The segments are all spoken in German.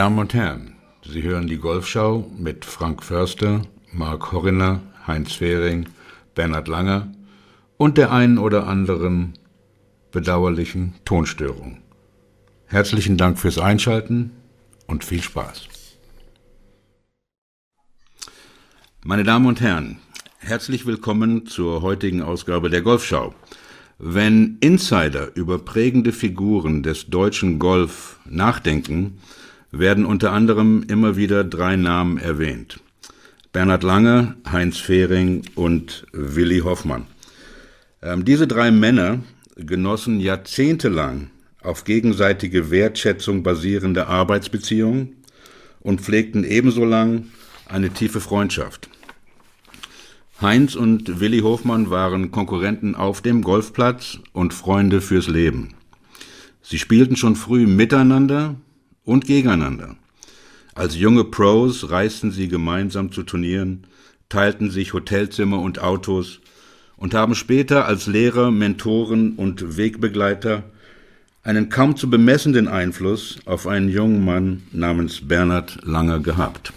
Damen und Herren, Sie hören die Golfschau mit Frank Förster, Mark Horiner, Heinz Fehring, Bernhard Langer und der einen oder anderen bedauerlichen Tonstörung. Herzlichen Dank fürs Einschalten und viel Spaß. Meine Damen und Herren, herzlich willkommen zur heutigen Ausgabe der Golfschau. Wenn Insider über prägende Figuren des deutschen Golf nachdenken, werden unter anderem immer wieder drei Namen erwähnt. Bernhard Lange, Heinz Fehring und Willi Hoffmann. Ähm, diese drei Männer genossen jahrzehntelang auf gegenseitige Wertschätzung basierende Arbeitsbeziehungen und pflegten ebenso lang eine tiefe Freundschaft. Heinz und Willi Hofmann waren Konkurrenten auf dem Golfplatz und Freunde fürs Leben. Sie spielten schon früh miteinander und gegeneinander. Als junge Pros reisten sie gemeinsam zu Turnieren, teilten sich Hotelzimmer und Autos und haben später als Lehrer, Mentoren und Wegbegleiter einen kaum zu bemessenden Einfluss auf einen jungen Mann namens Bernhard Langer gehabt.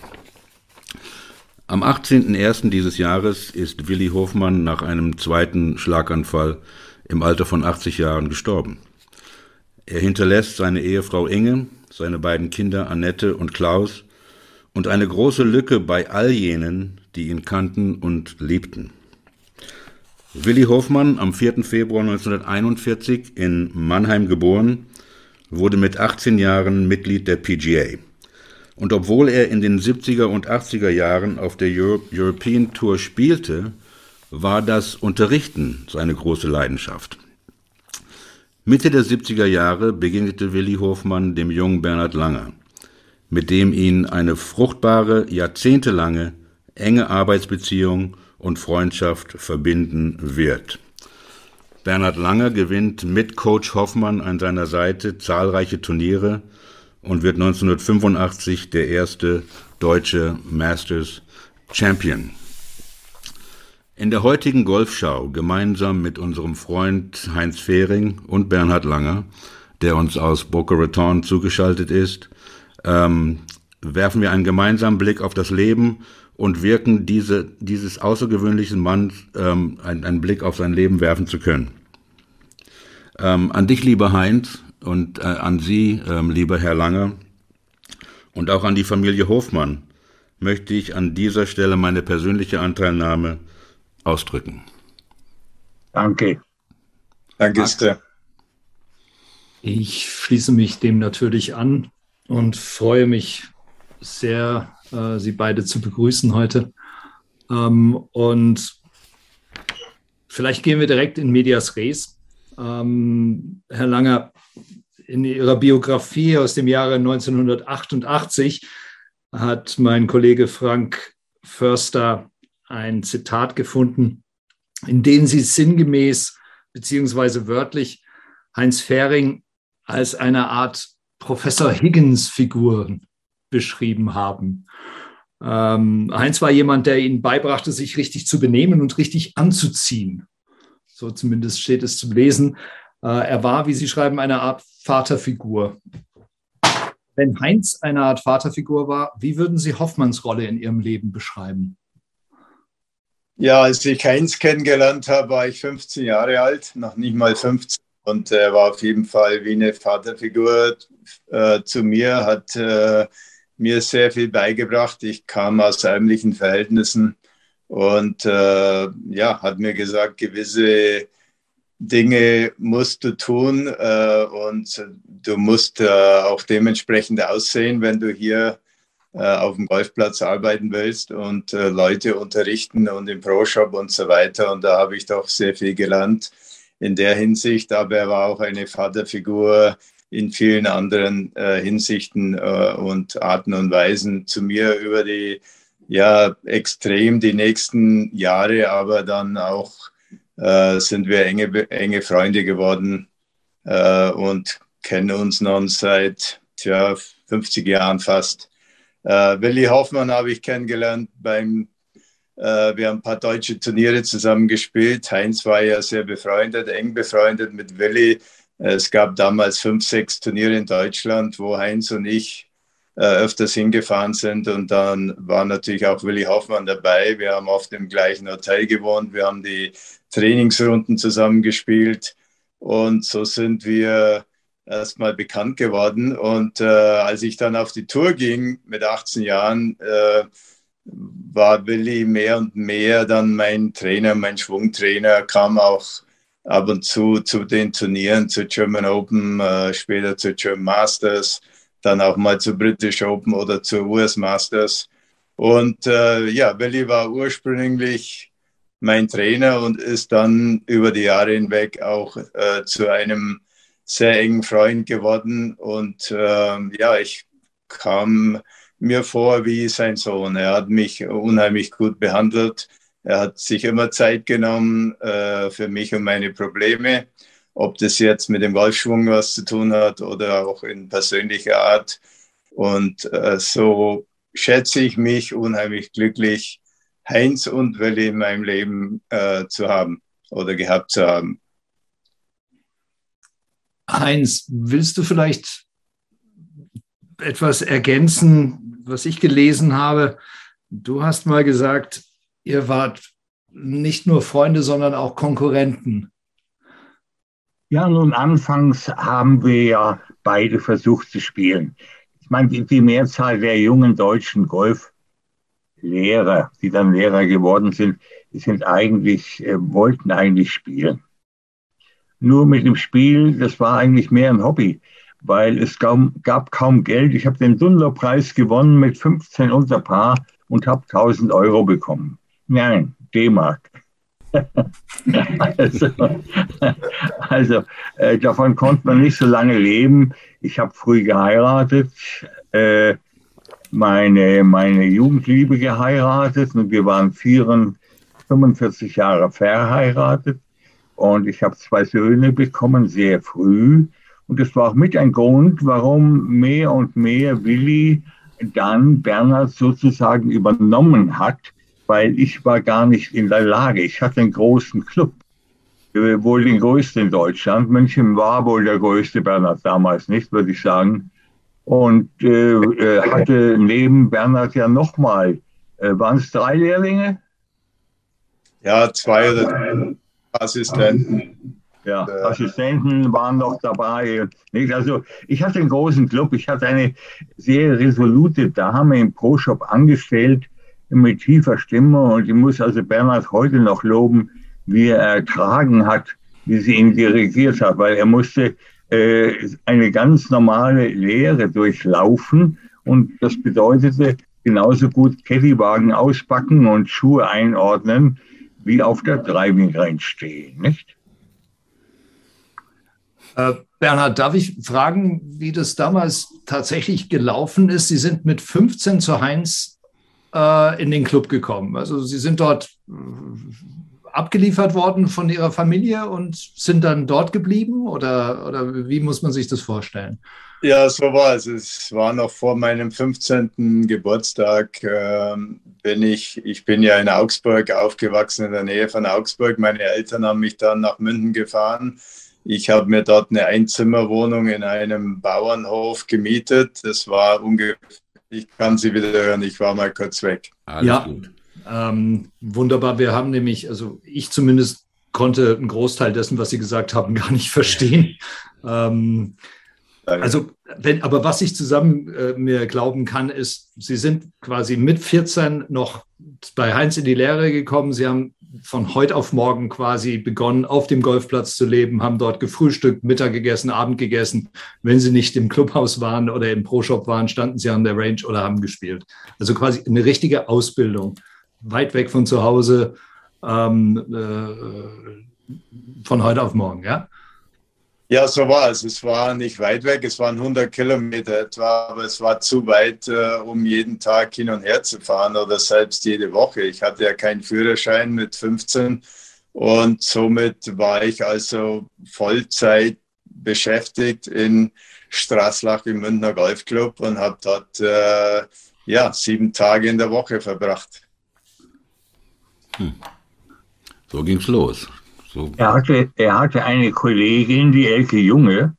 Am 18.01. dieses Jahres ist Willi Hofmann nach einem zweiten Schlaganfall im Alter von 80 Jahren gestorben. Er hinterlässt seine Ehefrau Inge, seine beiden Kinder Annette und Klaus und eine große Lücke bei all jenen, die ihn kannten und liebten. Willi Hofmann, am 4. Februar 1941 in Mannheim geboren, wurde mit 18 Jahren Mitglied der PGA. Und obwohl er in den 70er und 80er Jahren auf der Euro European Tour spielte, war das Unterrichten seine große Leidenschaft. Mitte der 70er Jahre begegnete Willi Hofmann dem jungen Bernhard Langer, mit dem ihn eine fruchtbare, jahrzehntelange, enge Arbeitsbeziehung und Freundschaft verbinden wird. Bernhard Langer gewinnt mit Coach Hoffmann an seiner Seite zahlreiche Turniere und wird 1985 der erste deutsche Masters Champion. In der heutigen Golfschau gemeinsam mit unserem Freund Heinz Fehring und Bernhard Langer, der uns aus Boca Raton zugeschaltet ist, ähm, werfen wir einen gemeinsamen Blick auf das Leben und wirken diese, dieses außergewöhnlichen Mann ähm, einen, einen Blick auf sein Leben werfen zu können. Ähm, an dich, lieber Heinz, und äh, an Sie, ähm, lieber Herr Lange, und auch an die Familie Hofmann möchte ich an dieser Stelle meine persönliche Anteilnahme ausdrücken. Danke. Danke sehr. Ich schließe mich dem natürlich an und freue mich sehr, äh, Sie beide zu begrüßen heute. Ähm, und vielleicht gehen wir direkt in Medias Res. Ähm, Herr Langer, in Ihrer Biografie aus dem Jahre 1988 hat mein Kollege Frank Förster ein Zitat gefunden, in dem Sie sinngemäß beziehungsweise wörtlich Heinz Fähring als eine Art Professor Higgins-Figur beschrieben haben. Ähm, Heinz war jemand, der ihnen beibrachte, sich richtig zu benehmen und richtig anzuziehen. So zumindest steht es zum Lesen. Äh, er war, wie Sie schreiben, eine Art Vaterfigur. Wenn Heinz eine Art Vaterfigur war, wie würden Sie Hoffmanns Rolle in Ihrem Leben beschreiben? Ja, als ich Heinz kennengelernt habe, war ich 15 Jahre alt, noch nicht mal 15. Und er war auf jeden Fall wie eine Vaterfigur äh, zu mir, hat äh, mir sehr viel beigebracht. Ich kam aus ärmlichen Verhältnissen und äh, ja, hat mir gesagt, gewisse Dinge musst du tun äh, und du musst äh, auch dementsprechend aussehen, wenn du hier auf dem Golfplatz arbeiten willst und äh, Leute unterrichten und im Pro-Shop und so weiter. Und da habe ich doch sehr viel gelernt in der Hinsicht, aber er war auch eine Vaterfigur in vielen anderen äh, Hinsichten äh, und Arten und Weisen zu mir über die ja extrem die nächsten Jahre, aber dann auch äh, sind wir enge, enge Freunde geworden äh, und kennen uns nun seit tja, 50 Jahren fast. Äh, Willi Hoffmann habe ich kennengelernt beim, äh, wir haben ein paar deutsche Turniere zusammen gespielt. Heinz war ja sehr befreundet, eng befreundet mit Willi. Es gab damals fünf, sechs Turniere in Deutschland, wo Heinz und ich äh, öfters hingefahren sind. Und dann war natürlich auch Willi Hoffmann dabei. Wir haben auf dem gleichen Hotel gewohnt. Wir haben die Trainingsrunden zusammengespielt. Und so sind wir erstmal bekannt geworden. Und äh, als ich dann auf die Tour ging mit 18 Jahren, äh, war Willi mehr und mehr dann mein Trainer, mein Schwungtrainer, kam auch ab und zu zu den Turnieren, zu German Open, äh, später zu German Masters, dann auch mal zu British Open oder zu US Masters. Und äh, ja, Willi war ursprünglich mein Trainer und ist dann über die Jahre hinweg auch äh, zu einem sehr engen Freund geworden. Und äh, ja, ich kam mir vor wie sein Sohn. Er hat mich unheimlich gut behandelt. Er hat sich immer Zeit genommen äh, für mich und meine Probleme, ob das jetzt mit dem Golfschwung was zu tun hat oder auch in persönlicher Art. Und äh, so schätze ich mich unheimlich glücklich, Heinz und Willi in meinem Leben äh, zu haben oder gehabt zu haben. Heinz, willst du vielleicht etwas ergänzen, was ich gelesen habe? Du hast mal gesagt, ihr wart nicht nur Freunde, sondern auch Konkurrenten. Ja, nun anfangs haben wir ja beide versucht zu spielen. Ich meine, die, Mehrzahl der jungen deutschen Golflehrer, die dann Lehrer geworden sind, sind eigentlich, äh, wollten eigentlich spielen. Nur mit dem Spiel, das war eigentlich mehr ein Hobby, weil es kaum, gab kaum Geld. Ich habe den Dunlop-Preis gewonnen mit 15 unter Paar und habe 1000 Euro bekommen. Nein, D-Mark. also, also äh, davon konnte man nicht so lange leben. Ich habe früh geheiratet, äh, meine, meine Jugendliebe geheiratet und wir waren 44, 45 Jahre verheiratet. Und ich habe zwei Söhne bekommen, sehr früh. Und das war auch mit ein Grund, warum mehr und mehr Willi dann Bernhard sozusagen übernommen hat, weil ich war gar nicht in der Lage. Ich hatte einen großen Club, äh, wohl den größten in Deutschland. München war wohl der größte, Bernhard damals nicht, würde ich sagen. Und äh, äh hatte neben Bernhard ja nochmal, äh, waren es drei Lehrlinge? Ja, zwei oder drei Assistenten. Ja, Assistenten waren noch dabei. Also ich hatte einen großen Club. Ich hatte eine sehr resolute Dame im Pro-Shop angestellt mit tiefer Stimme. Und ich muss also Bernhard heute noch loben, wie er ertragen hat, wie sie ihn dirigiert hat, weil er musste äh, eine ganz normale Lehre durchlaufen. Und das bedeutete genauso gut Caddywagen auspacken und Schuhe einordnen, wie auf der Driving Range stehen, nicht? Äh, Bernhard, darf ich fragen, wie das damals tatsächlich gelaufen ist? Sie sind mit 15 zu Heinz äh, in den Club gekommen. Also Sie sind dort abgeliefert worden von Ihrer Familie und sind dann dort geblieben? Oder, oder wie muss man sich das vorstellen? Ja, so war es. Es war noch vor meinem 15. Geburtstag. Ähm, bin ich, ich bin ja in Augsburg aufgewachsen, in der Nähe von Augsburg. Meine Eltern haben mich dann nach München gefahren ich habe mir dort eine Einzimmerwohnung in einem Bauernhof gemietet. Das war ungefähr, ich kann Sie wieder hören, ich war mal kurz weg. Alles ja, ähm, wunderbar. Wir haben nämlich, also ich zumindest konnte einen Großteil dessen, was Sie gesagt haben, gar nicht verstehen. Ähm, also, wenn, aber was ich zusammen äh, mir glauben kann, ist, Sie sind quasi mit 14 noch bei Heinz in die Lehre gekommen. Sie haben von heute auf morgen quasi begonnen, auf dem Golfplatz zu leben, haben dort gefrühstückt, Mittag gegessen, Abend gegessen. Wenn sie nicht im Clubhaus waren oder im Pro-Shop waren, standen sie an der Range oder haben gespielt. Also quasi eine richtige Ausbildung. Weit weg von zu Hause, ähm, äh, von heute auf morgen, ja? Ja, so war es. Es war nicht weit weg, es waren 100 Kilometer etwa, aber es war zu weit, äh, um jeden Tag hin und her zu fahren oder selbst jede Woche. Ich hatte ja keinen Führerschein mit 15 und somit war ich also Vollzeit beschäftigt in Straßlach im Münchner Golfclub und habe dort äh, ja, sieben Tage in der Woche verbracht. Hm. So ging's los. So. Er, hatte, er hatte eine Kollegin, die Elke Junge,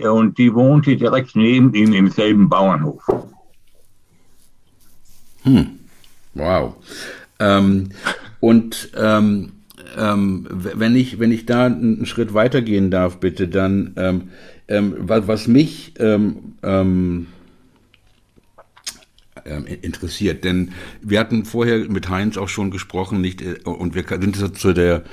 und die wohnte direkt neben ihm im selben Bauernhof. Hm. Wow. Ähm, und ähm, ähm, wenn, ich, wenn ich da einen Schritt weitergehen darf, bitte, dann ähm, ähm, was, was, mich ähm, interessiert, denn wir hatten vorher mit Heinz auch schon gesprochen, nicht äh, und wir sind zu der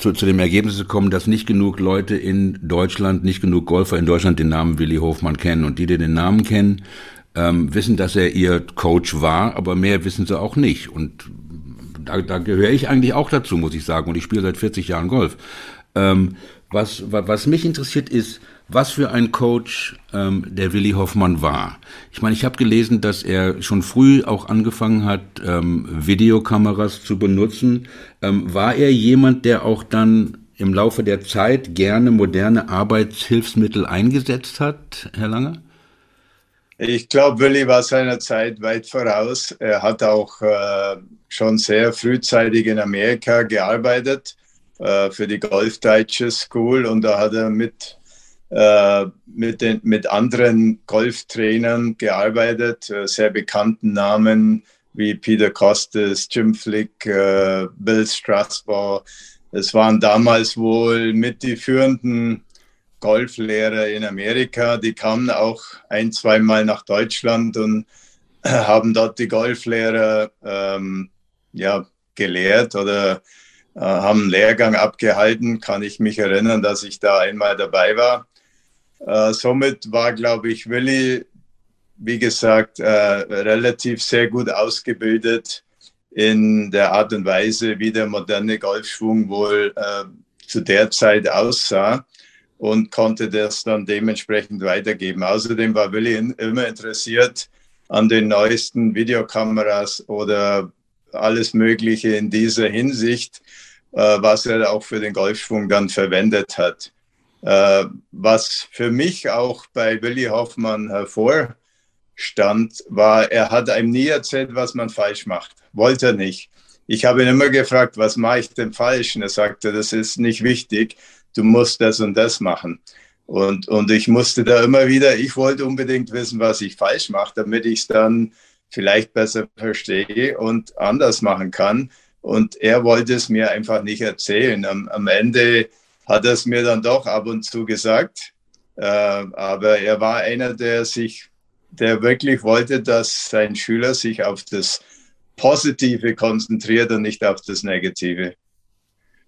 zu, zu dem Ergebnis gekommen, dass nicht genug Leute in Deutschland, nicht genug Golfer in Deutschland den Namen Willi Hofmann kennen. Und die, die den Namen kennen, ähm, wissen, dass er ihr Coach war, aber mehr wissen sie auch nicht. Und da, da gehöre ich eigentlich auch dazu, muss ich sagen, und ich spiele seit 40 Jahren Golf. Ähm, was, was mich interessiert ist, was für ein Coach ähm, der Willi Hoffmann war. Ich meine, ich habe gelesen, dass er schon früh auch angefangen hat, ähm, Videokameras zu benutzen. Ähm, war er jemand, der auch dann im Laufe der Zeit gerne moderne Arbeitshilfsmittel eingesetzt hat, Herr Lange? Ich glaube, Willi war seiner Zeit weit voraus. Er hat auch äh, schon sehr frühzeitig in Amerika gearbeitet äh, für die Golf Digest School und da hat er mit mit, den, mit anderen Golftrainern gearbeitet, äh, sehr bekannten Namen wie Peter Costas, Jim Flick, äh, Bill Strasbaugh. Es waren damals wohl mit die führenden Golflehrer in Amerika. Die kamen auch ein, zweimal nach Deutschland und haben dort die Golflehrer ähm, ja, gelehrt oder äh, haben einen Lehrgang abgehalten. Kann ich mich erinnern, dass ich da einmal dabei war. Äh, somit war, glaube ich, Willi, wie gesagt, äh, relativ sehr gut ausgebildet in der Art und Weise, wie der moderne Golfschwung wohl äh, zu der Zeit aussah und konnte das dann dementsprechend weitergeben. Außerdem war Willi in, immer interessiert an den neuesten Videokameras oder alles Mögliche in dieser Hinsicht, äh, was er auch für den Golfschwung dann verwendet hat. Äh, was für mich auch bei Willi Hoffmann hervorstand, war, er hat einem nie erzählt, was man falsch macht. Wollte er nicht. Ich habe ihn immer gefragt, was mache ich denn falsch? Und er sagte, das ist nicht wichtig, du musst das und das machen. Und, und ich musste da immer wieder, ich wollte unbedingt wissen, was ich falsch mache, damit ich es dann vielleicht besser verstehe und anders machen kann. Und er wollte es mir einfach nicht erzählen. Am, am Ende hat er es mir dann doch ab und zu gesagt. Äh, aber er war einer, der sich, der wirklich wollte, dass sein Schüler sich auf das Positive konzentriert und nicht auf das Negative.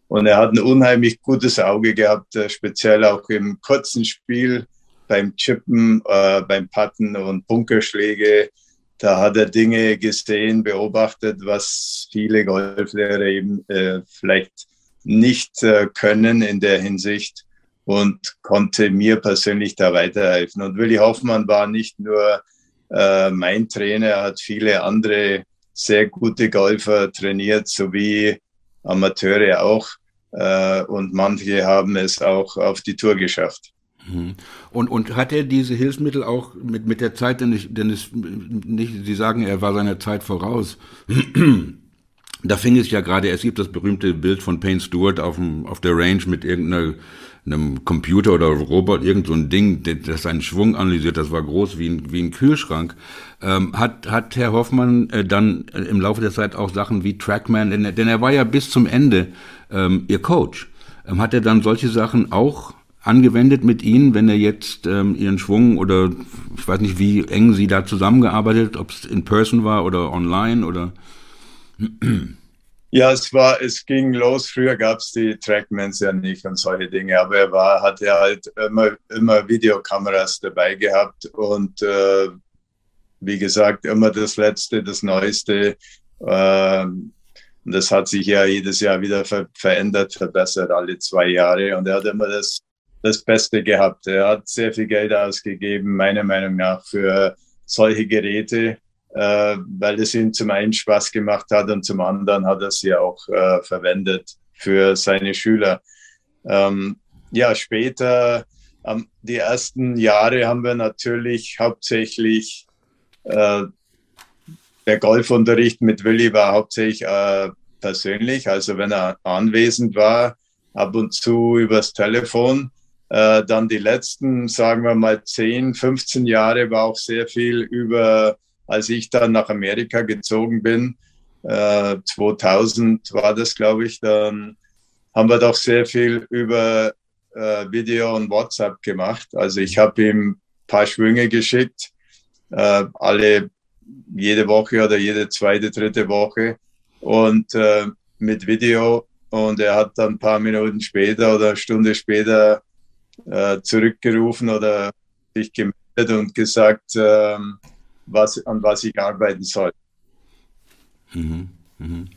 Und er hat ein unheimlich gutes Auge gehabt, äh, speziell auch im kurzen Spiel, beim Chippen, äh, beim Patten und Bunkerschläge. Da hat er Dinge gesehen, beobachtet, was viele Golflehrer eben äh, vielleicht nicht äh, können in der Hinsicht und konnte mir persönlich da weiterhelfen. Und Willi Hoffmann war nicht nur äh, mein Trainer, er hat viele andere sehr gute Golfer trainiert, sowie Amateure auch. Äh, und manche haben es auch auf die Tour geschafft. Mhm. Und, und hat er diese Hilfsmittel auch mit, mit der Zeit, denn, ich, denn es nicht, Sie sagen, er war seiner Zeit voraus. Da fing es ja gerade, es gibt das berühmte Bild von Payne Stewart auf, dem, auf der Range mit irgendeinem Computer oder Robot, irgend so ein Ding, das seinen Schwung analysiert, das war groß wie ein, wie ein Kühlschrank. Ähm, hat, hat Herr Hoffmann äh, dann äh, im Laufe der Zeit auch Sachen wie Trackman, denn, denn er war ja bis zum Ende ähm, Ihr Coach. Ähm, hat er dann solche Sachen auch angewendet mit Ihnen, wenn er jetzt ähm, Ihren Schwung oder ich weiß nicht, wie eng Sie da zusammengearbeitet, ob es in Person war oder online oder ja, es war, es ging los. Früher gab es die Trackmans ja nicht und solche Dinge, aber er war, hatte halt immer, immer Videokameras dabei gehabt und äh, wie gesagt, immer das Letzte, das Neueste. Äh, und das hat sich ja jedes Jahr wieder ver verändert, verbessert, alle zwei Jahre. Und er hat immer das, das Beste gehabt. Er hat sehr viel Geld ausgegeben, meiner Meinung nach, für solche Geräte äh, weil es ihm zum einen Spaß gemacht hat und zum anderen hat er sie auch äh, verwendet für seine Schüler. Ähm, ja, später, ähm, die ersten Jahre haben wir natürlich hauptsächlich, äh, der Golfunterricht mit Willi war hauptsächlich äh, persönlich, also wenn er anwesend war, ab und zu übers Telefon. Äh, dann die letzten, sagen wir mal, 10, 15 Jahre war auch sehr viel über, als ich dann nach Amerika gezogen bin, äh, 2000 war das, glaube ich, dann haben wir doch sehr viel über äh, Video und WhatsApp gemacht. Also ich habe ihm ein paar Schwünge geschickt, äh, alle jede Woche oder jede zweite, dritte Woche und äh, mit Video. Und er hat dann ein paar Minuten später oder eine Stunde später äh, zurückgerufen oder sich gemeldet und gesagt, äh, was, an was ich arbeiten soll. Mhm. Mhm.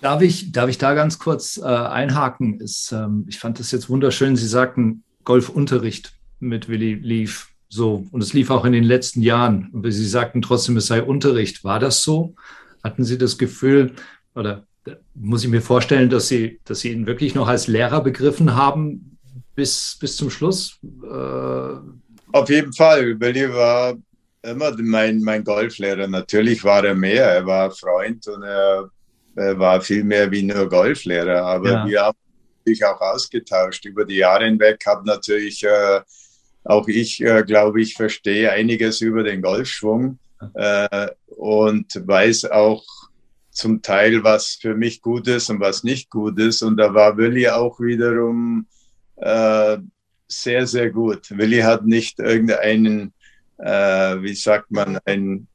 Darf ich, darf ich da ganz kurz äh, einhaken? Ist, ähm, ich fand das jetzt wunderschön. Sie sagten Golfunterricht mit Willi lief so und es lief auch in den letzten Jahren. Und Sie sagten trotzdem, es sei Unterricht. War das so? Hatten Sie das Gefühl oder muss ich mir vorstellen, dass Sie, dass Sie ihn wirklich noch als Lehrer begriffen haben, bis, bis zum Schluss? Äh Auf jeden Fall. Willi war immer mein, mein Golflehrer. Natürlich war er mehr. Er war Freund und er, er war viel mehr wie nur Golflehrer. Aber ja. wir haben sich auch ausgetauscht über die Jahre hinweg. Habe natürlich äh, auch ich, äh, glaube ich, verstehe einiges über den Golfschwung äh, und weiß auch zum Teil, was für mich gut ist und was nicht gut ist. Und da war Willi auch wiederum äh, sehr, sehr gut. Willi hat nicht irgendeinen, äh, wie sagt man, einen,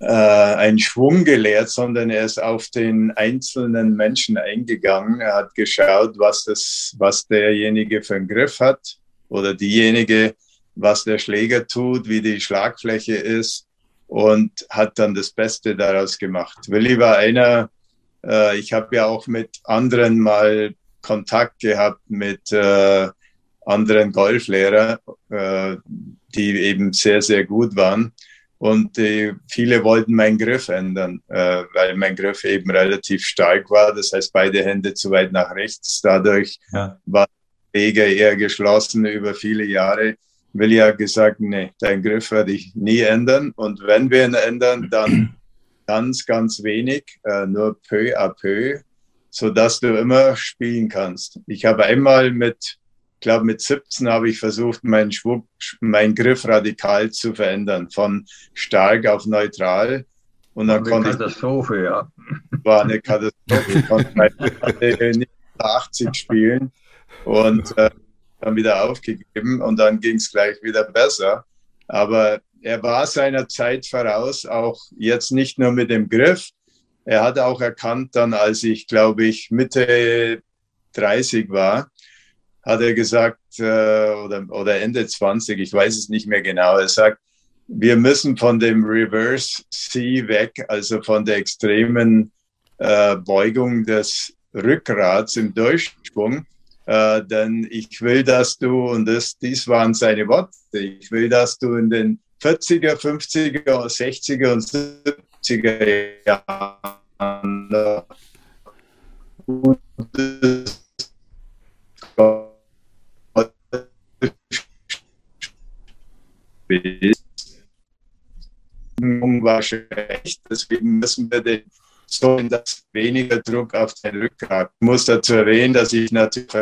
äh, einen Schwung gelehrt, sondern er ist auf den einzelnen Menschen eingegangen. Er hat geschaut, was, das, was derjenige für einen Griff hat oder diejenige, was der Schläger tut, wie die Schlagfläche ist und hat dann das Beste daraus gemacht. Willi war einer, äh, ich habe ja auch mit anderen mal Kontakt gehabt mit äh, anderen Golflehrern, äh, die eben sehr, sehr gut waren. Und äh, viele wollten meinen Griff ändern, äh, weil mein Griff eben relativ stark war. Das heißt, beide Hände zu weit nach rechts. Dadurch ja. war der Wege eher geschlossen über viele Jahre. Will ja gesagt, nee, deinen Griff werde ich nie ändern. Und wenn wir ihn ändern, dann ganz, ganz wenig, äh, nur peu à peu so dass du immer spielen kannst. Ich habe einmal mit, glaube mit 17 habe ich versucht, meinen Schwung, meinen Griff radikal zu verändern, von stark auf neutral. Und dann konnte Katastrophe, ja. War eine Katastrophe. Ich konnte nicht 80 spielen und äh, dann wieder aufgegeben und dann ging es gleich wieder besser. Aber er war seiner Zeit voraus, auch jetzt nicht nur mit dem Griff, er hat auch erkannt, dann als ich, glaube ich, Mitte 30 war, hat er gesagt, äh, oder, oder Ende 20, ich weiß es nicht mehr genau, er sagt, wir müssen von dem Reverse C weg, also von der extremen äh, Beugung des Rückgrats im Durchsprung, äh, denn ich will, dass du, und das, dies waren seine Worte, ich will, dass du in den 40er, 50er, 60er und 70er Jahren war schlecht, deswegen müssen wir den so dass weniger Druck auf den Rückgrat. Ich muss dazu erwähnen, dass ich natürlich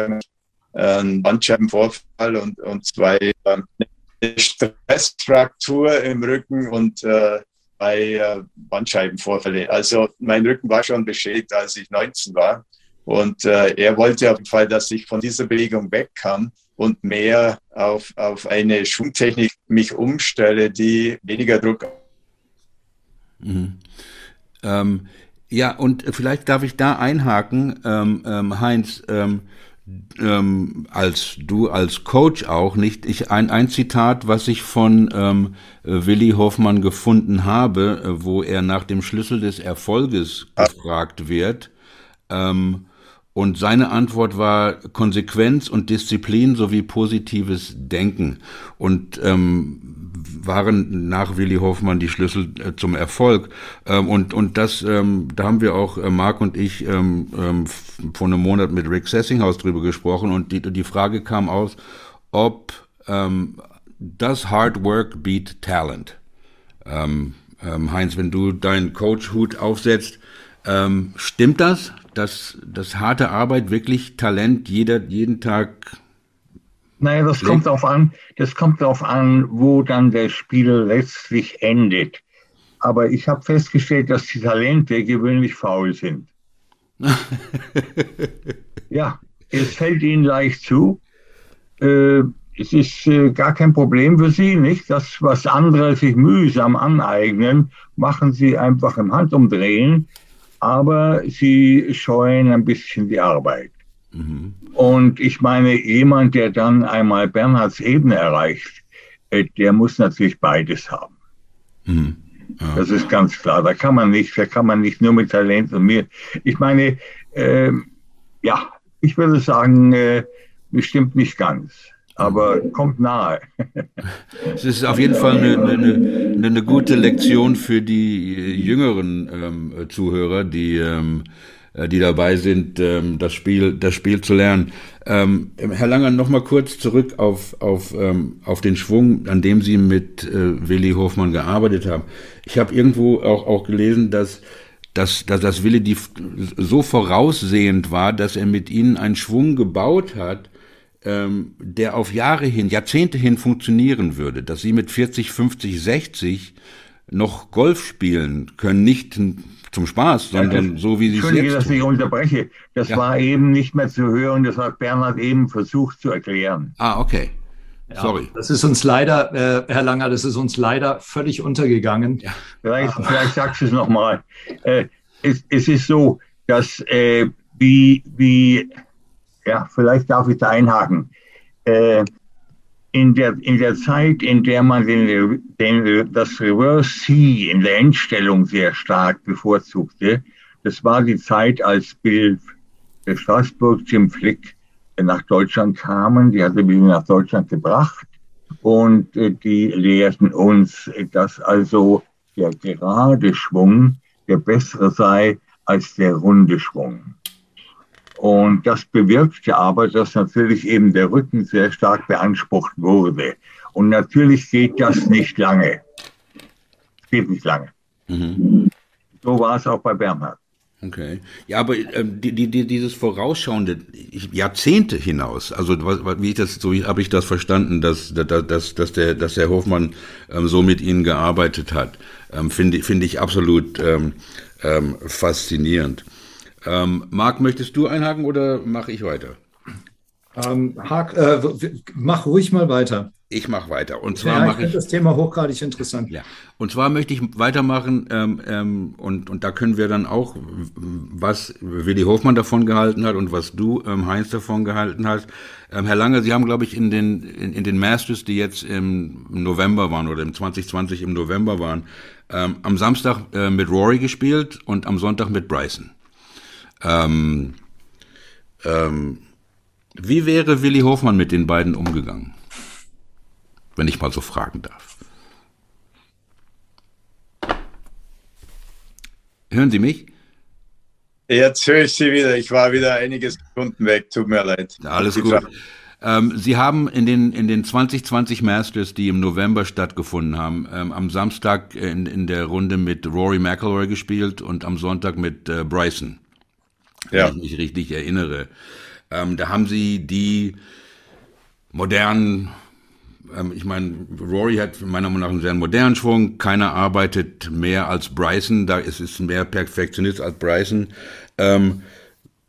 einen Bandscheibenvorfall und, und zwei äh, Stressfraktur im Rücken und äh, bei äh, Bandscheibenvorfälle. Also mein Rücken war schon beschädigt, als ich 19 war. Und äh, er wollte auf jeden Fall, dass ich von dieser Bewegung wegkam und mehr auf, auf eine Schwungtechnik mich umstelle, die weniger Druck. Mhm. Ähm, ja, und vielleicht darf ich da einhaken, ähm, ähm, Heinz. Ähm, ähm, als du als Coach auch nicht ich ein ein Zitat was ich von ähm, Willi Hoffmann gefunden habe äh, wo er nach dem Schlüssel des Erfolges gefragt wird ähm, und seine Antwort war Konsequenz und Disziplin sowie positives Denken und ähm, waren nach Willi Hoffmann die Schlüssel äh, zum Erfolg. Ähm, und, und das, ähm, da haben wir auch, äh, Marc und ich, ähm, ähm, vor einem Monat mit Rick Sessinghaus drüber gesprochen und die, die Frage kam aus, ob ähm, does hard work beat talent? Ähm, ähm, Heinz, wenn du deinen Coach-Hut aufsetzt, ähm, stimmt das, dass, dass harte Arbeit wirklich Talent jeder, jeden Tag Naja, das kommt darauf an, das kommt darauf an, wo dann das Spiel letztlich endet. Aber ich habe festgestellt, dass die Talente gewöhnlich faul sind. ja, es fällt ihnen leicht zu. Äh, es ist äh, gar kein Problem für sie, nicht? Das, was andere sich mühsam aneignen, machen sie einfach im Handumdrehen, aber sie scheuen ein bisschen die Arbeit. Mhm. Und ich meine, jemand, der dann einmal Bernhards Ebene erreicht, äh, der muss natürlich beides haben. Mhm. Ja. Das ist ganz klar. Da kann man nicht, da kann man nicht nur mit Talent und mir. Ich meine, äh, ja, ich würde sagen, äh, bestimmt nicht ganz aber kommt nahe. Es ist auf jeden Fall eine, eine, eine gute Lektion für die jüngeren ähm, Zuhörer, die, ähm, äh, die dabei sind, ähm, das, Spiel, das Spiel zu lernen. Ähm, Herr Langer, noch mal kurz zurück auf, auf, ähm, auf den Schwung, an dem Sie mit äh, Willi Hofmann gearbeitet haben. Ich habe irgendwo auch, auch gelesen, dass dass, dass, dass Willi die so voraussehend war, dass er mit ihnen einen Schwung gebaut hat, ähm, der auf Jahre hin, Jahrzehnte hin funktionieren würde, dass sie mit 40, 50, 60 noch Golf spielen können, nicht zum Spaß, sondern ja, so wie sie es jetzt dass ich unterbreche. Das ja. war eben nicht mehr zu hören, das hat Bernhard eben versucht zu erklären. Ah, okay. Ja, Sorry. Das ist uns leider, äh, Herr Langer, das ist uns leider völlig untergegangen. Ja. Vielleicht, vielleicht sagst du es nochmal. Äh, es, es ist so, dass äh, wie, wie ja, vielleicht darf ich da einhaken. Äh, in, der, in der Zeit, in der man den, den, das Reverse C in der Endstellung sehr stark bevorzugte, das war die Zeit, als Bill Straßburg, Jim Flick nach Deutschland kamen. Die hatte Bill nach Deutschland gebracht und äh, die lehrten uns, dass also der gerade Schwung der bessere sei als der runde Schwung. Und das bewirkte aber, dass natürlich eben der Rücken sehr stark beansprucht wurde. Und natürlich geht das nicht lange. Es geht nicht lange. Mhm. So war es auch bei Bernhard. Okay. Ja, aber ähm, die, die, dieses vorausschauende Jahrzehnte hinaus, also wie ich das, so habe ich das verstanden, dass, dass, dass, der, dass der Hofmann ähm, so mit Ihnen gearbeitet hat, ähm, finde find ich absolut ähm, ähm, faszinierend. Ähm, Marc, möchtest du einhaken oder mache ich weiter? Ähm, Hak, äh, mach ruhig mal weiter. Ich mache weiter. Und zwar ja, mache ich, ich das Thema hochgradig interessant. Ja. Und zwar möchte ich weitermachen ähm, ähm, und und da können wir dann auch, was Willi Hofmann davon gehalten hat und was du ähm, Heinz davon gehalten hast. Ähm, Herr Lange, Sie haben glaube ich in den in, in, den Masters, die jetzt im November waren oder im 2020 im November waren, ähm, am Samstag äh, mit Rory gespielt und am Sonntag mit Bryson. Ähm, ähm, wie wäre Willi Hofmann mit den beiden umgegangen? Wenn ich mal so fragen darf. Hören Sie mich? Jetzt höre ich Sie wieder. Ich war wieder einige Sekunden weg. Tut mir leid. Alles gut. Ähm, Sie haben in den, in den 2020 Masters, die im November stattgefunden haben, ähm, am Samstag in, in der Runde mit Rory McIlroy gespielt und am Sonntag mit äh, Bryson ja. wenn ich mich richtig erinnere. Ähm, da haben sie die modernen, ähm, ich meine, Rory hat meiner Meinung nach einen sehr modernen Schwung. Keiner arbeitet mehr als Bryson. Da ist es mehr Perfektionist als Bryson. Ähm,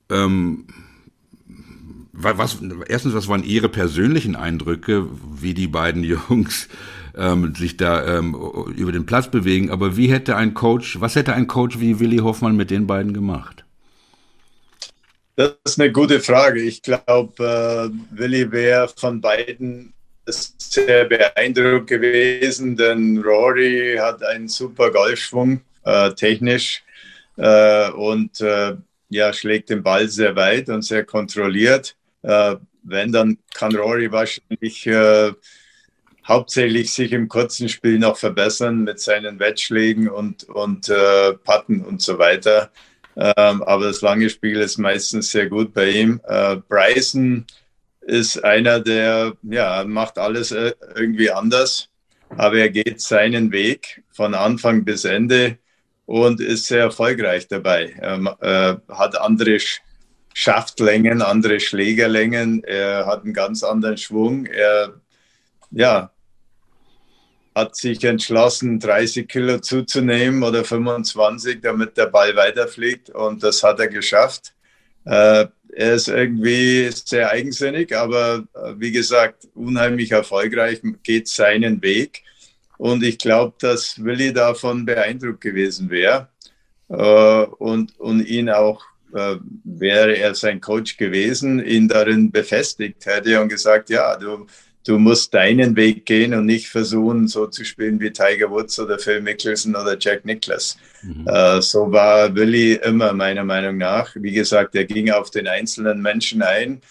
ähm, was, erstens, was waren Ihre persönlichen Eindrücke, wie die beiden Jungs ähm, sich da ähm, über den Platz bewegen? Aber wie hätte ein Coach, was hätte ein Coach wie Willi Hoffmann mit den beiden gemacht? Das ist eine gute Frage. Ich glaube, äh, Willi wäre von beiden sehr beeindruckt gewesen, denn Rory hat einen super Golfschwung, äh, technisch, äh, und äh, ja, schlägt den Ball sehr weit und sehr kontrolliert. Äh, wenn, dann kann Rory wahrscheinlich äh, hauptsächlich sich im kurzen Spiel noch verbessern mit seinen Wettschlägen und, und Patten und so weiter. Ähm, aber das lange Spiel ist meistens sehr gut bei ihm. Äh, Bryson ist einer, der ja, macht alles äh, irgendwie anders, aber er geht seinen Weg von Anfang bis Ende und ist sehr erfolgreich dabei. Er äh, hat andere Schaftlängen, andere Schlägerlängen. Er hat einen ganz anderen Schwung. Er ja, hat sich entschlossen, 30 Kilo zuzunehmen oder 25, damit der Ball weiterfliegt. Und das hat er geschafft. Äh, er ist irgendwie sehr eigensinnig, aber äh, wie gesagt, unheimlich erfolgreich, geht seinen Weg. Und ich glaube, dass Willi davon beeindruckt gewesen wäre äh, und, und ihn auch, äh, wäre er sein Coach gewesen, ihn darin befestigt hätte und gesagt, ja, du, du musst deinen Weg gehen und nicht versuchen, so zu spielen wie Tiger Woods oder Phil Mickelson oder Jack Nicklaus. Mhm. Äh, so war Willi immer meiner Meinung nach. Wie gesagt, er ging auf den einzelnen Menschen ein,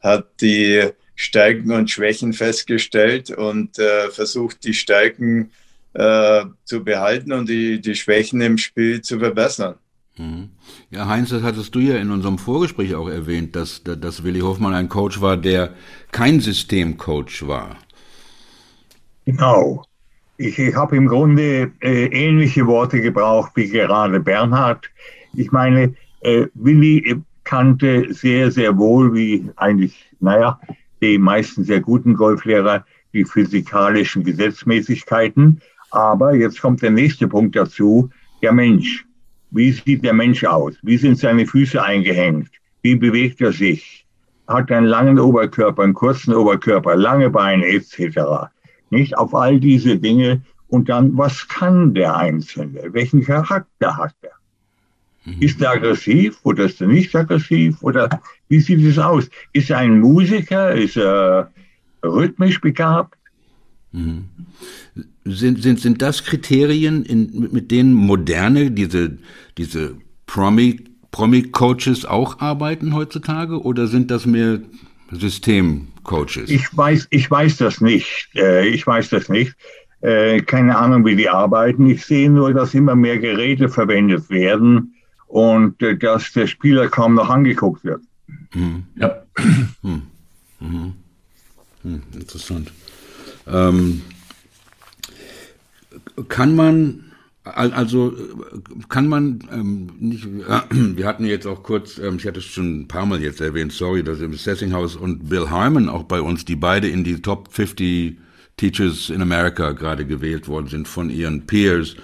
hat die Stärken und Schwächen festgestellt und äh, versucht, die Stärken äh, zu behalten und die, die Schwächen im Spiel zu verbessern. Mhm. Ja, Heinz, das hattest du ja in unserem Vorgespräch auch erwähnt, dass, dass Willi Hoffmann ein Coach war, der kein Systemcoach war. Genau. Ich, ich habe im Grunde äh, ähnliche Worte gebraucht wie gerade Bernhard. Ich meine, äh, Willi kannte sehr, sehr wohl, wie eigentlich, naja, die meisten sehr guten Golflehrer, die physikalischen Gesetzmäßigkeiten. Aber jetzt kommt der nächste Punkt dazu, der Mensch. Wie sieht der Mensch aus? Wie sind seine Füße eingehängt? Wie bewegt er sich? Hat er einen langen Oberkörper, einen kurzen Oberkörper, lange Beine etc. Nicht auf all diese Dinge. Und dann, was kann der Einzelne? Welchen Charakter hat er? Mhm. Ist er aggressiv oder ist er nicht aggressiv? Oder wie sieht es aus? Ist er ein Musiker? Ist er rhythmisch begabt? Mhm. Sind, sind, sind das Kriterien, in, mit denen moderne, diese, diese Promi, Promi-Coaches auch arbeiten heutzutage oder sind das mehr Systemcoaches? Ich weiß, ich weiß das nicht. Äh, ich weiß das nicht. Äh, keine Ahnung, wie die arbeiten. Ich sehe nur, dass immer mehr Geräte verwendet werden und äh, dass der Spieler kaum noch angeguckt wird. Mhm. Ja. Hm. Mhm. Hm, interessant. Ähm, kann man, also kann man ähm, nicht, äh, wir hatten jetzt auch kurz, ähm, ich hatte es schon ein paar Mal jetzt erwähnt, sorry, dass im Sessinghaus und Bill Harmon auch bei uns, die beide in die Top 50 Teachers in America gerade gewählt worden sind von ihren Peers.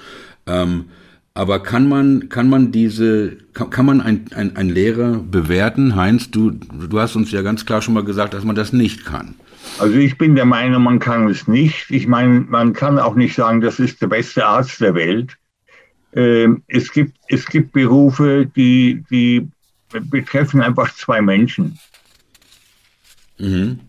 Ähm, aber kann man, kann man diese, kann, kann man ein, ein, ein Lehrer bewerten? Heinz, du, du hast uns ja ganz klar schon mal gesagt, dass man das nicht kann. Also ich bin der Meinung, man kann es nicht. Ich meine, man kann auch nicht sagen, das ist der beste Arzt der Welt. Ähm, es, gibt, es gibt Berufe, die, die betreffen einfach zwei Menschen. Mhm.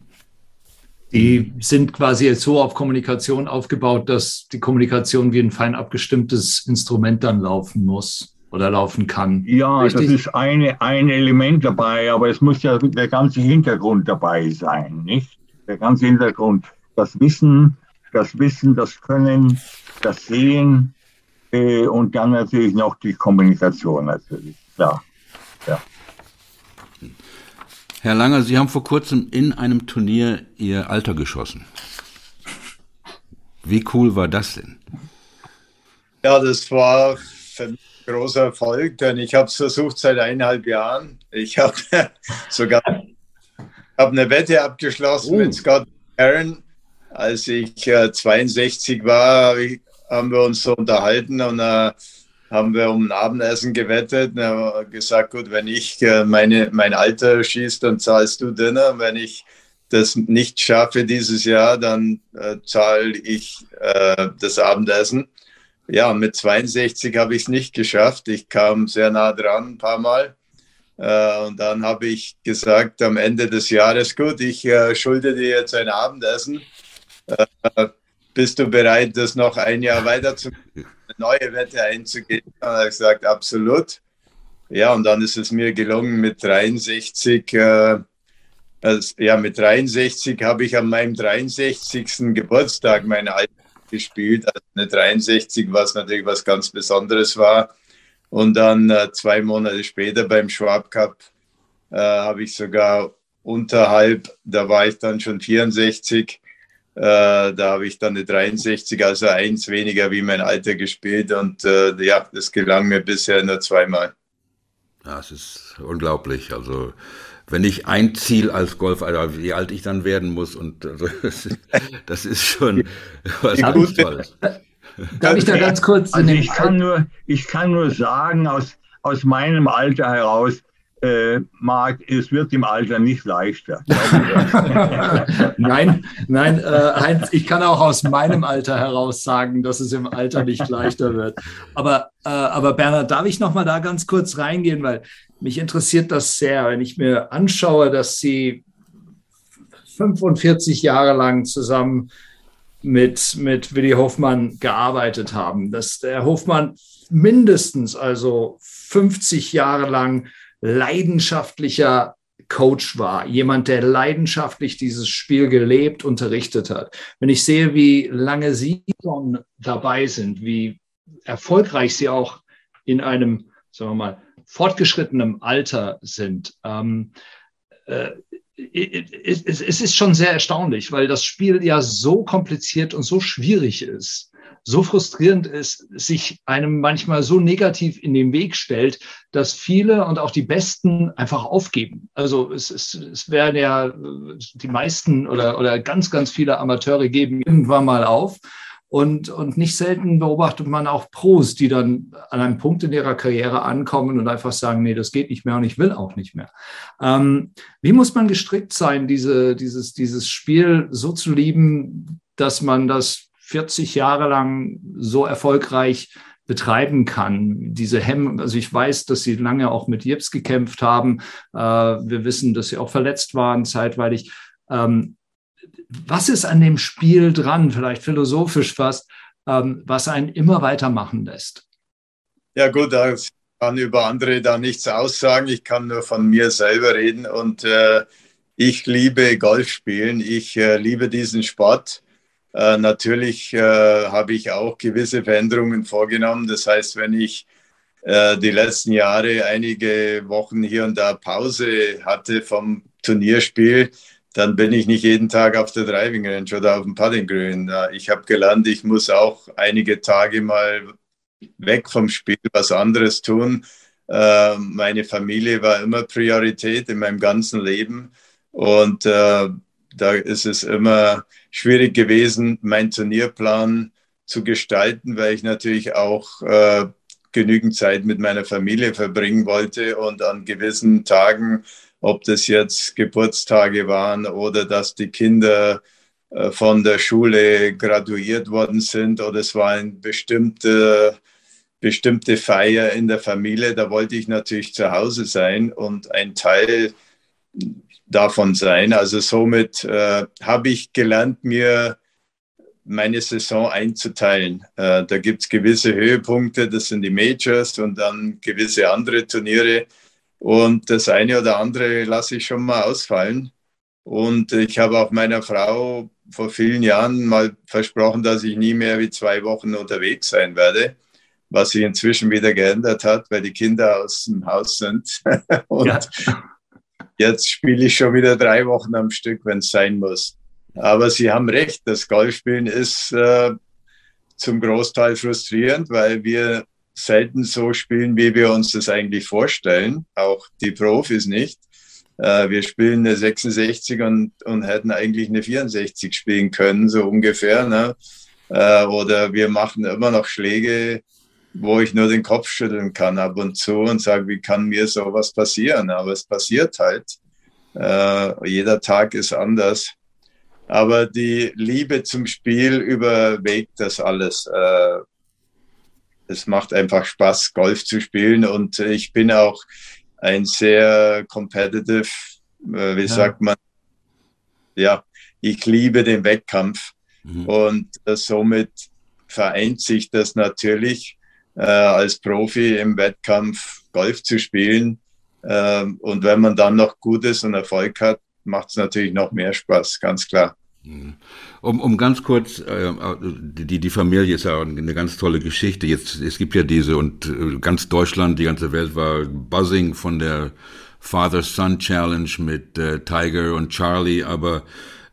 Die sind quasi jetzt so auf Kommunikation aufgebaut, dass die Kommunikation wie ein fein abgestimmtes Instrument dann laufen muss oder laufen kann. Ja, Richtig? das ist eine, ein Element dabei, aber es muss ja der ganze Hintergrund dabei sein, nicht? Der ganze Hintergrund. Das Wissen, das Wissen, das Können, das Sehen äh, und dann natürlich noch die Kommunikation natürlich, klar. Ja. Herr Langer, Sie haben vor kurzem in einem Turnier Ihr Alter geschossen. Wie cool war das denn? Ja, das war für mich ein großer Erfolg, denn ich habe es versucht seit eineinhalb Jahren. Ich habe sogar habe eine Wette abgeschlossen oh. mit Scott Aaron. Als ich äh, 62 war, haben wir uns so unterhalten und äh, haben wir um ein Abendessen gewettet. Und er gesagt, gut, wenn ich äh, meine, mein Alter schieße, dann zahlst du Dinner. Und wenn ich das nicht schaffe dieses Jahr, dann äh, zahle ich äh, das Abendessen. Ja, mit 62 habe ich es nicht geschafft. Ich kam sehr nah dran ein paar Mal. Äh, und dann habe ich gesagt am Ende des Jahres, gut, ich äh, schulde dir jetzt ein Abendessen. Äh, bist du bereit, das noch ein Jahr weiter zu eine neue Wette einzugehen? Und er hat gesagt, absolut. Ja, und dann ist es mir gelungen mit 63. Äh, also, ja, mit 63 habe ich an meinem 63. Geburtstag mein Alter gespielt. Also eine 63, was natürlich was ganz Besonderes war. Und dann äh, zwei Monate später beim Schwab Cup äh, habe ich sogar unterhalb, da war ich dann schon 64, äh, da habe ich dann eine 63, also eins weniger wie mein Alter gespielt. Und äh, ja, das gelang mir bisher nur zweimal. Das ist unglaublich. Also wenn ich ein Ziel als Golf, also wie alt ich dann werden muss und also, das ist schon was ganz Tolles. Darf ich da ganz kurz? Also ich kann nur, ich kann nur sagen aus aus meinem Alter heraus, äh, Marc, es wird im Alter nicht leichter. nein, nein, äh, Heinz, ich kann auch aus meinem Alter heraus sagen, dass es im Alter nicht leichter wird. Aber, äh, aber Bernhard, darf ich noch mal da ganz kurz reingehen, weil mich interessiert das sehr, wenn ich mir anschaue, dass Sie 45 Jahre lang zusammen mit, mit Willi Hofmann gearbeitet haben, dass der Hofmann mindestens also 50 Jahre lang leidenschaftlicher Coach war, jemand, der leidenschaftlich dieses Spiel gelebt, unterrichtet hat. Wenn ich sehe, wie lange Sie schon dabei sind, wie erfolgreich Sie auch in einem, sagen wir mal, fortgeschrittenen Alter sind, ähm, äh, es, es ist schon sehr erstaunlich, weil das Spiel ja so kompliziert und so schwierig ist so frustrierend ist, sich einem manchmal so negativ in den Weg stellt, dass viele und auch die Besten einfach aufgeben. Also es, es, es werden ja die meisten oder, oder ganz, ganz viele Amateure geben irgendwann mal auf. Und, und nicht selten beobachtet man auch Pros, die dann an einem Punkt in ihrer Karriere ankommen und einfach sagen, nee, das geht nicht mehr und ich will auch nicht mehr. Ähm, wie muss man gestrickt sein, diese, dieses, dieses Spiel so zu lieben, dass man das 40 Jahre lang so erfolgreich betreiben kann. Diese Hemm, also ich weiß, dass sie lange auch mit Jips gekämpft haben. Äh, wir wissen, dass sie auch verletzt waren zeitweilig. Ähm, was ist an dem Spiel dran, vielleicht philosophisch fast, ähm, was einen immer weitermachen lässt? Ja gut, da kann über andere da nichts aussagen. Ich kann nur von mir selber reden und äh, ich liebe Golf spielen. Ich äh, liebe diesen Sport. Äh, natürlich äh, habe ich auch gewisse Veränderungen vorgenommen. Das heißt, wenn ich äh, die letzten Jahre einige Wochen hier und da Pause hatte vom Turnierspiel, dann bin ich nicht jeden Tag auf der Driving Range oder auf dem Putting Green. Ich habe gelernt, ich muss auch einige Tage mal weg vom Spiel was anderes tun. Äh, meine Familie war immer Priorität in meinem ganzen Leben und äh, da ist es immer schwierig gewesen, meinen Turnierplan zu gestalten, weil ich natürlich auch äh, genügend Zeit mit meiner Familie verbringen wollte und an gewissen Tagen, ob das jetzt Geburtstage waren oder dass die Kinder äh, von der Schule graduiert worden sind oder es war eine bestimmte, bestimmte Feier in der Familie, da wollte ich natürlich zu Hause sein und ein Teil davon sein. Also somit äh, habe ich gelernt, mir meine Saison einzuteilen. Äh, da gibt es gewisse Höhepunkte, das sind die Majors und dann gewisse andere Turniere. Und das eine oder andere lasse ich schon mal ausfallen. Und ich habe auch meiner Frau vor vielen Jahren mal versprochen, dass ich nie mehr wie zwei Wochen unterwegs sein werde, was sich inzwischen wieder geändert hat, weil die Kinder aus dem Haus sind. und ja. Jetzt spiele ich schon wieder drei Wochen am Stück, wenn es sein muss. Aber Sie haben recht, das Golfspielen ist äh, zum Großteil frustrierend, weil wir selten so spielen, wie wir uns das eigentlich vorstellen. Auch die Profis nicht. Äh, wir spielen eine 66 und, und hätten eigentlich eine 64 spielen können, so ungefähr. Ne? Äh, oder wir machen immer noch Schläge, wo ich nur den Kopf schütteln kann ab und zu und sage, wie kann mir sowas passieren? Aber es passiert halt. Äh, jeder Tag ist anders. Aber die Liebe zum Spiel überwegt das alles. Es macht einfach Spaß, Golf zu spielen und ich bin auch ein sehr competitive, äh, wie ja. sagt man, ja, ich liebe den Wettkampf mhm. und äh, somit vereint sich das natürlich äh, als Profi im Wettkampf Golf zu spielen. Ähm, und wenn man dann noch gut ist und Erfolg hat, macht es natürlich noch mehr Spaß, ganz klar. Mhm. Um, um ganz kurz, äh, die, die Familie ist ja eine ganz tolle Geschichte. Jetzt, es gibt ja diese und äh, ganz Deutschland, die ganze Welt war buzzing von der Father-Son Challenge mit äh, Tiger und Charlie, aber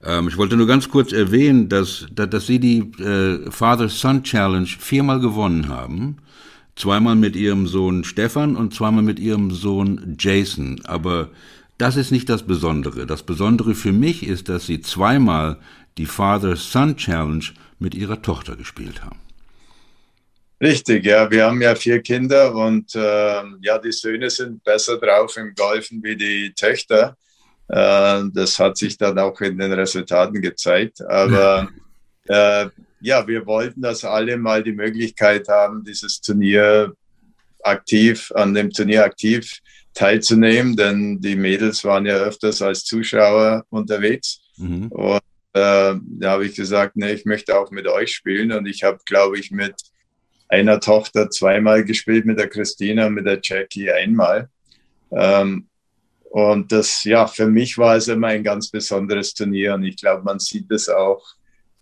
ähm, ich wollte nur ganz kurz erwähnen, dass, dass, dass Sie die äh, Father-Son Challenge viermal gewonnen haben Zweimal mit ihrem Sohn Stefan und zweimal mit ihrem Sohn Jason. Aber das ist nicht das Besondere. Das Besondere für mich ist, dass sie zweimal die Father-Son Challenge mit ihrer Tochter gespielt haben. Richtig, ja. Wir haben ja vier Kinder und äh, ja, die Söhne sind besser drauf im Golfen wie die Töchter. Äh, das hat sich dann auch in den Resultaten gezeigt. Aber äh, ja, wir wollten, dass alle mal die Möglichkeit haben, dieses Turnier aktiv, an dem Turnier aktiv teilzunehmen, denn die Mädels waren ja öfters als Zuschauer unterwegs. Mhm. Und äh, da habe ich gesagt, nee, ich möchte auch mit euch spielen. Und ich habe, glaube ich, mit einer Tochter zweimal gespielt, mit der Christina, mit der Jackie einmal. Ähm, und das, ja, für mich war es immer ein ganz besonderes Turnier. Und ich glaube, man sieht es auch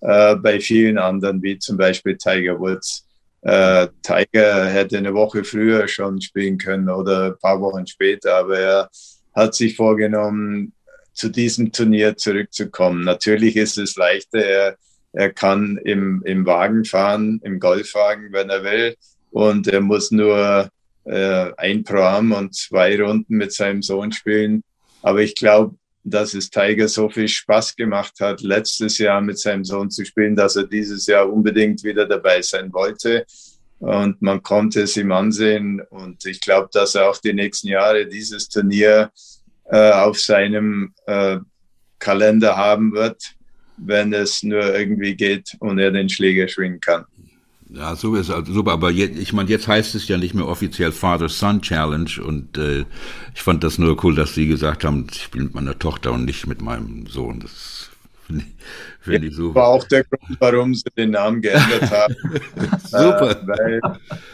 äh, bei vielen anderen, wie zum Beispiel Tiger Woods. Äh, Tiger hätte eine Woche früher schon spielen können oder ein paar Wochen später, aber er hat sich vorgenommen, zu diesem Turnier zurückzukommen. Natürlich ist es leichter, er, er kann im, im Wagen fahren, im Golfwagen, wenn er will, und er muss nur äh, ein Programm und zwei Runden mit seinem Sohn spielen. Aber ich glaube, dass es Tiger so viel Spaß gemacht hat, letztes Jahr mit seinem Sohn zu spielen, dass er dieses Jahr unbedingt wieder dabei sein wollte. Und man konnte es ihm ansehen. Und ich glaube, dass er auch die nächsten Jahre dieses Turnier äh, auf seinem äh, Kalender haben wird, wenn es nur irgendwie geht und er den Schläger schwingen kann. Ja, so ist also super. Aber jetzt, ich meine, jetzt heißt es ja nicht mehr offiziell Father-Son Challenge und äh, ich fand das nur cool, dass Sie gesagt haben, ich spiele mit meiner Tochter und nicht mit meinem Sohn. Das finde ich, find ich super. war auch der Grund, warum Sie den Namen geändert haben. super. Äh, weil,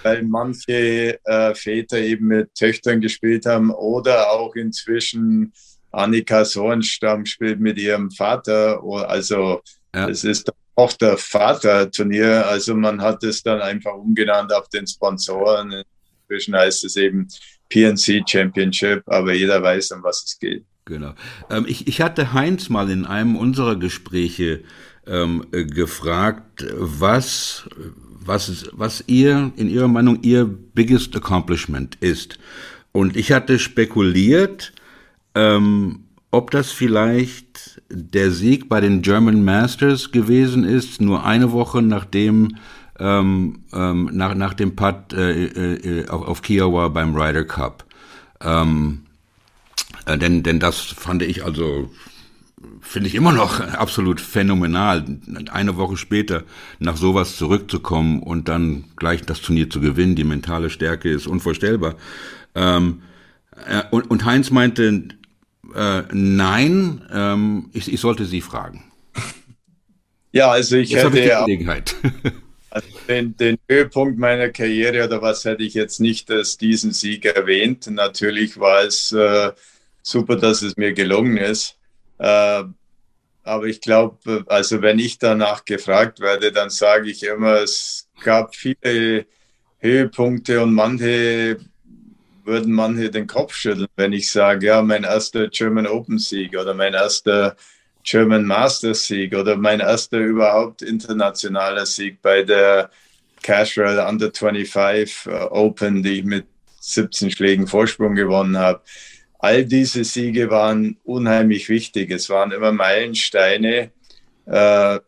weil manche äh, Väter eben mit Töchtern gespielt haben oder auch inzwischen Annika Sohnstam spielt mit ihrem Vater. Also ja. es ist Tochter-Vater-Turnier. Also man hat es dann einfach umgenannt auf den Sponsoren. Inzwischen heißt es eben PNC Championship, aber jeder weiß, um was es geht. Genau. Ähm, ich, ich hatte Heinz mal in einem unserer Gespräche ähm, äh, gefragt, was, was, was ihr, in Ihrer Meinung, Ihr biggest accomplishment ist. Und ich hatte spekuliert, ähm, ob das vielleicht der Sieg bei den German Masters gewesen ist, nur eine Woche nachdem ähm, ähm, nach, nach dem Putt äh, äh, auf, auf Kiowa beim Ryder Cup. Ähm, äh, denn, denn das fand ich also, finde ich immer noch absolut phänomenal, eine Woche später nach sowas zurückzukommen und dann gleich das Turnier zu gewinnen. Die mentale Stärke ist unvorstellbar. Ähm, äh, und, und Heinz meinte, äh, nein, ähm, ich, ich, sollte Sie fragen. Ja, also ich jetzt hätte ja also den, den, Höhepunkt meiner Karriere oder was hätte ich jetzt nicht als diesen Sieg erwähnt. Natürlich war es äh, super, dass es mir gelungen ist. Äh, aber ich glaube, also wenn ich danach gefragt werde, dann sage ich immer, es gab viele Höhepunkte und manche würden manche den Kopf schütteln, wenn ich sage, ja, mein erster German Open Sieg oder mein erster German Masters Sieg oder mein erster überhaupt internationaler Sieg bei der Casual Under 25 äh, Open, die ich mit 17 Schlägen Vorsprung gewonnen habe. All diese Siege waren unheimlich wichtig. Es waren immer Meilensteine, äh,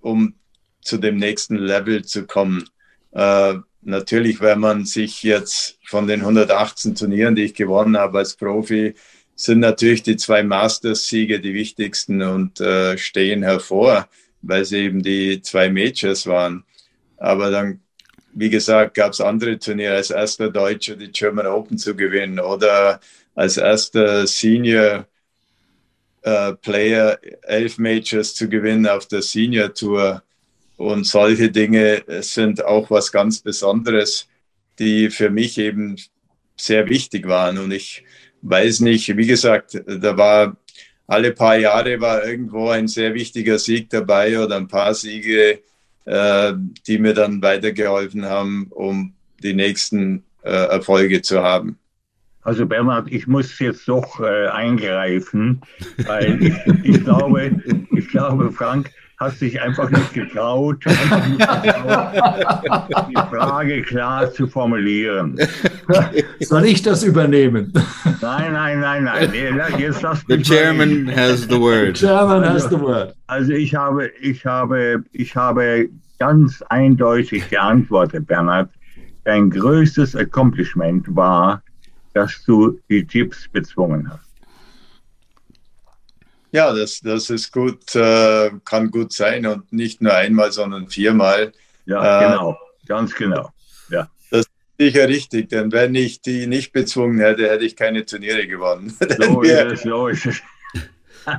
um zu dem nächsten Level zu kommen. Äh, natürlich, wenn man sich jetzt von den 118 Turnieren, die ich gewonnen habe als Profi, sind natürlich die zwei Masters-Siege die wichtigsten und äh, stehen hervor, weil sie eben die zwei Majors waren. Aber dann, wie gesagt, gab es andere Turniere, als erster Deutscher die German Open zu gewinnen oder als erster Senior äh, Player elf Majors zu gewinnen auf der Senior Tour. Und solche Dinge sind auch was ganz Besonderes, die für mich eben sehr wichtig waren. Und ich weiß nicht, wie gesagt, da war alle paar Jahre war irgendwo ein sehr wichtiger Sieg dabei oder ein paar Siege, äh, die mir dann weitergeholfen haben, um die nächsten äh, Erfolge zu haben. Also Bernhard, ich muss jetzt doch äh, eingreifen, weil ich, ich, glaube, ich glaube, Frank hat sich einfach nicht getraut, einfach nicht getraut die Frage klar zu formulieren. Soll ich das übernehmen? Nein, nein, nein, nein. Jetzt lass the chairman mal. has the word. The chairman has the word. Also ich habe, ich habe, ich habe ganz eindeutig geantwortet, Bernhard. Dein größtes Accomplishment war, dass du die Chips bezwungen hast. Ja, das, das ist gut, äh, kann gut sein und nicht nur einmal, sondern viermal. Ja, äh, genau, ganz genau. Ja. Das ist sicher richtig, denn wenn ich die nicht bezwungen hätte, hätte ich keine Turniere gewonnen. So wir, ist es, so ist es.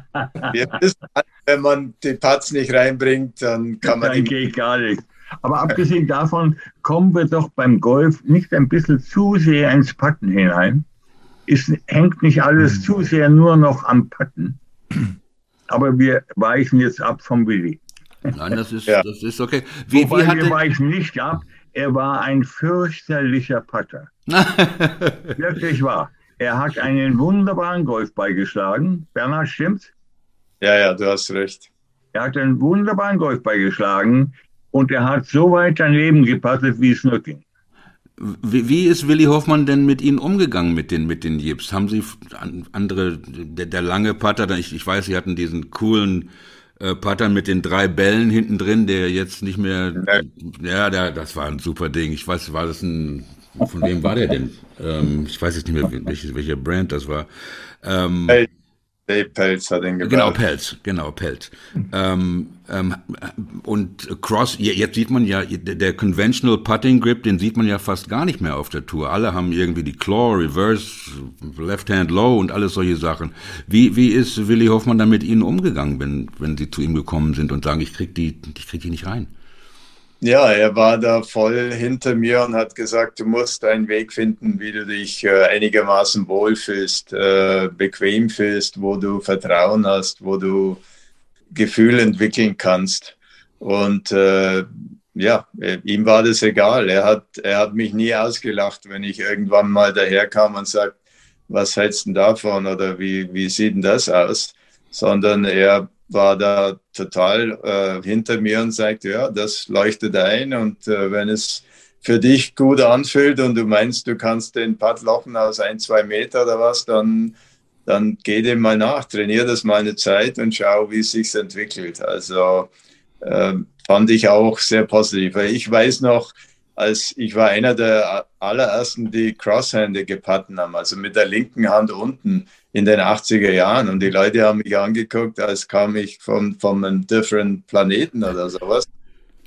wir wissen, wenn man die Putts nicht reinbringt, dann kann man. Dann geht gar nichts. Aber abgesehen davon kommen wir doch beim Golf nicht ein bisschen zu sehr ins Putten hinein. Es hängt nicht alles zu sehr nur noch am Putten. Aber wir weichen jetzt ab vom Willi. Nein, das ist, ja. das ist okay. Wie, Wobei wie wir weichen nicht ab. Er war ein fürchterlicher Putter. Wirklich wahr. Er hat einen wunderbaren Golf beigeschlagen. Bernhard, stimmt's? Ja, ja, du hast recht. Er hat einen wunderbaren Golf beigeschlagen und er hat so weit sein Leben gepattet, wie es nur ging. Wie, wie, ist Willi Hoffmann denn mit Ihnen umgegangen, mit den, mit den Jips? Haben Sie andere, der, der lange Putter, ich, ich weiß, Sie hatten diesen coolen äh, Putter mit den drei Bällen hinten drin, der jetzt nicht mehr, ja, der, das war ein super Ding. Ich weiß, war das ein, von wem war der denn? Ähm, ich weiß jetzt nicht mehr, welche, welche Brand das war. Ähm, hey. Dave Pelz hat ihn gebaut. Genau, Pelz, genau, Pelz. ähm, ähm, und Cross, jetzt sieht man ja, der Conventional Putting Grip, den sieht man ja fast gar nicht mehr auf der Tour. Alle haben irgendwie die Claw, Reverse, Left Hand Low und alles solche Sachen. Wie, wie ist Willi Hoffmann da mit Ihnen umgegangen, wenn, wenn Sie zu ihm gekommen sind und sagen, ich krieg die, ich krieg die nicht rein? Ja, er war da voll hinter mir und hat gesagt, du musst einen Weg finden, wie du dich äh, einigermaßen wohlfühlst, äh, bequem fühlst, wo du Vertrauen hast, wo du Gefühl entwickeln kannst. Und äh, ja, äh, ihm war das egal. Er hat, er hat mich nie ausgelacht, wenn ich irgendwann mal daherkam und sagt, was hältst du davon oder wie, wie sieht denn das aus? Sondern er war da total äh, hinter mir und sagte, ja, das leuchtet ein und äh, wenn es für dich gut anfühlt und du meinst, du kannst den Putt lochen aus ein, zwei Meter oder was, dann, dann geh dem mal nach, trainier das mal eine Zeit und schau, wie es sich entwickelt. Also äh, fand ich auch sehr positiv. Ich weiß noch, als ich war einer der allerersten, die Crosshände gepatten haben, also mit der linken Hand unten in den 80er Jahren. Und die Leute haben mich angeguckt, als kam ich von, von einem different Planeten oder sowas.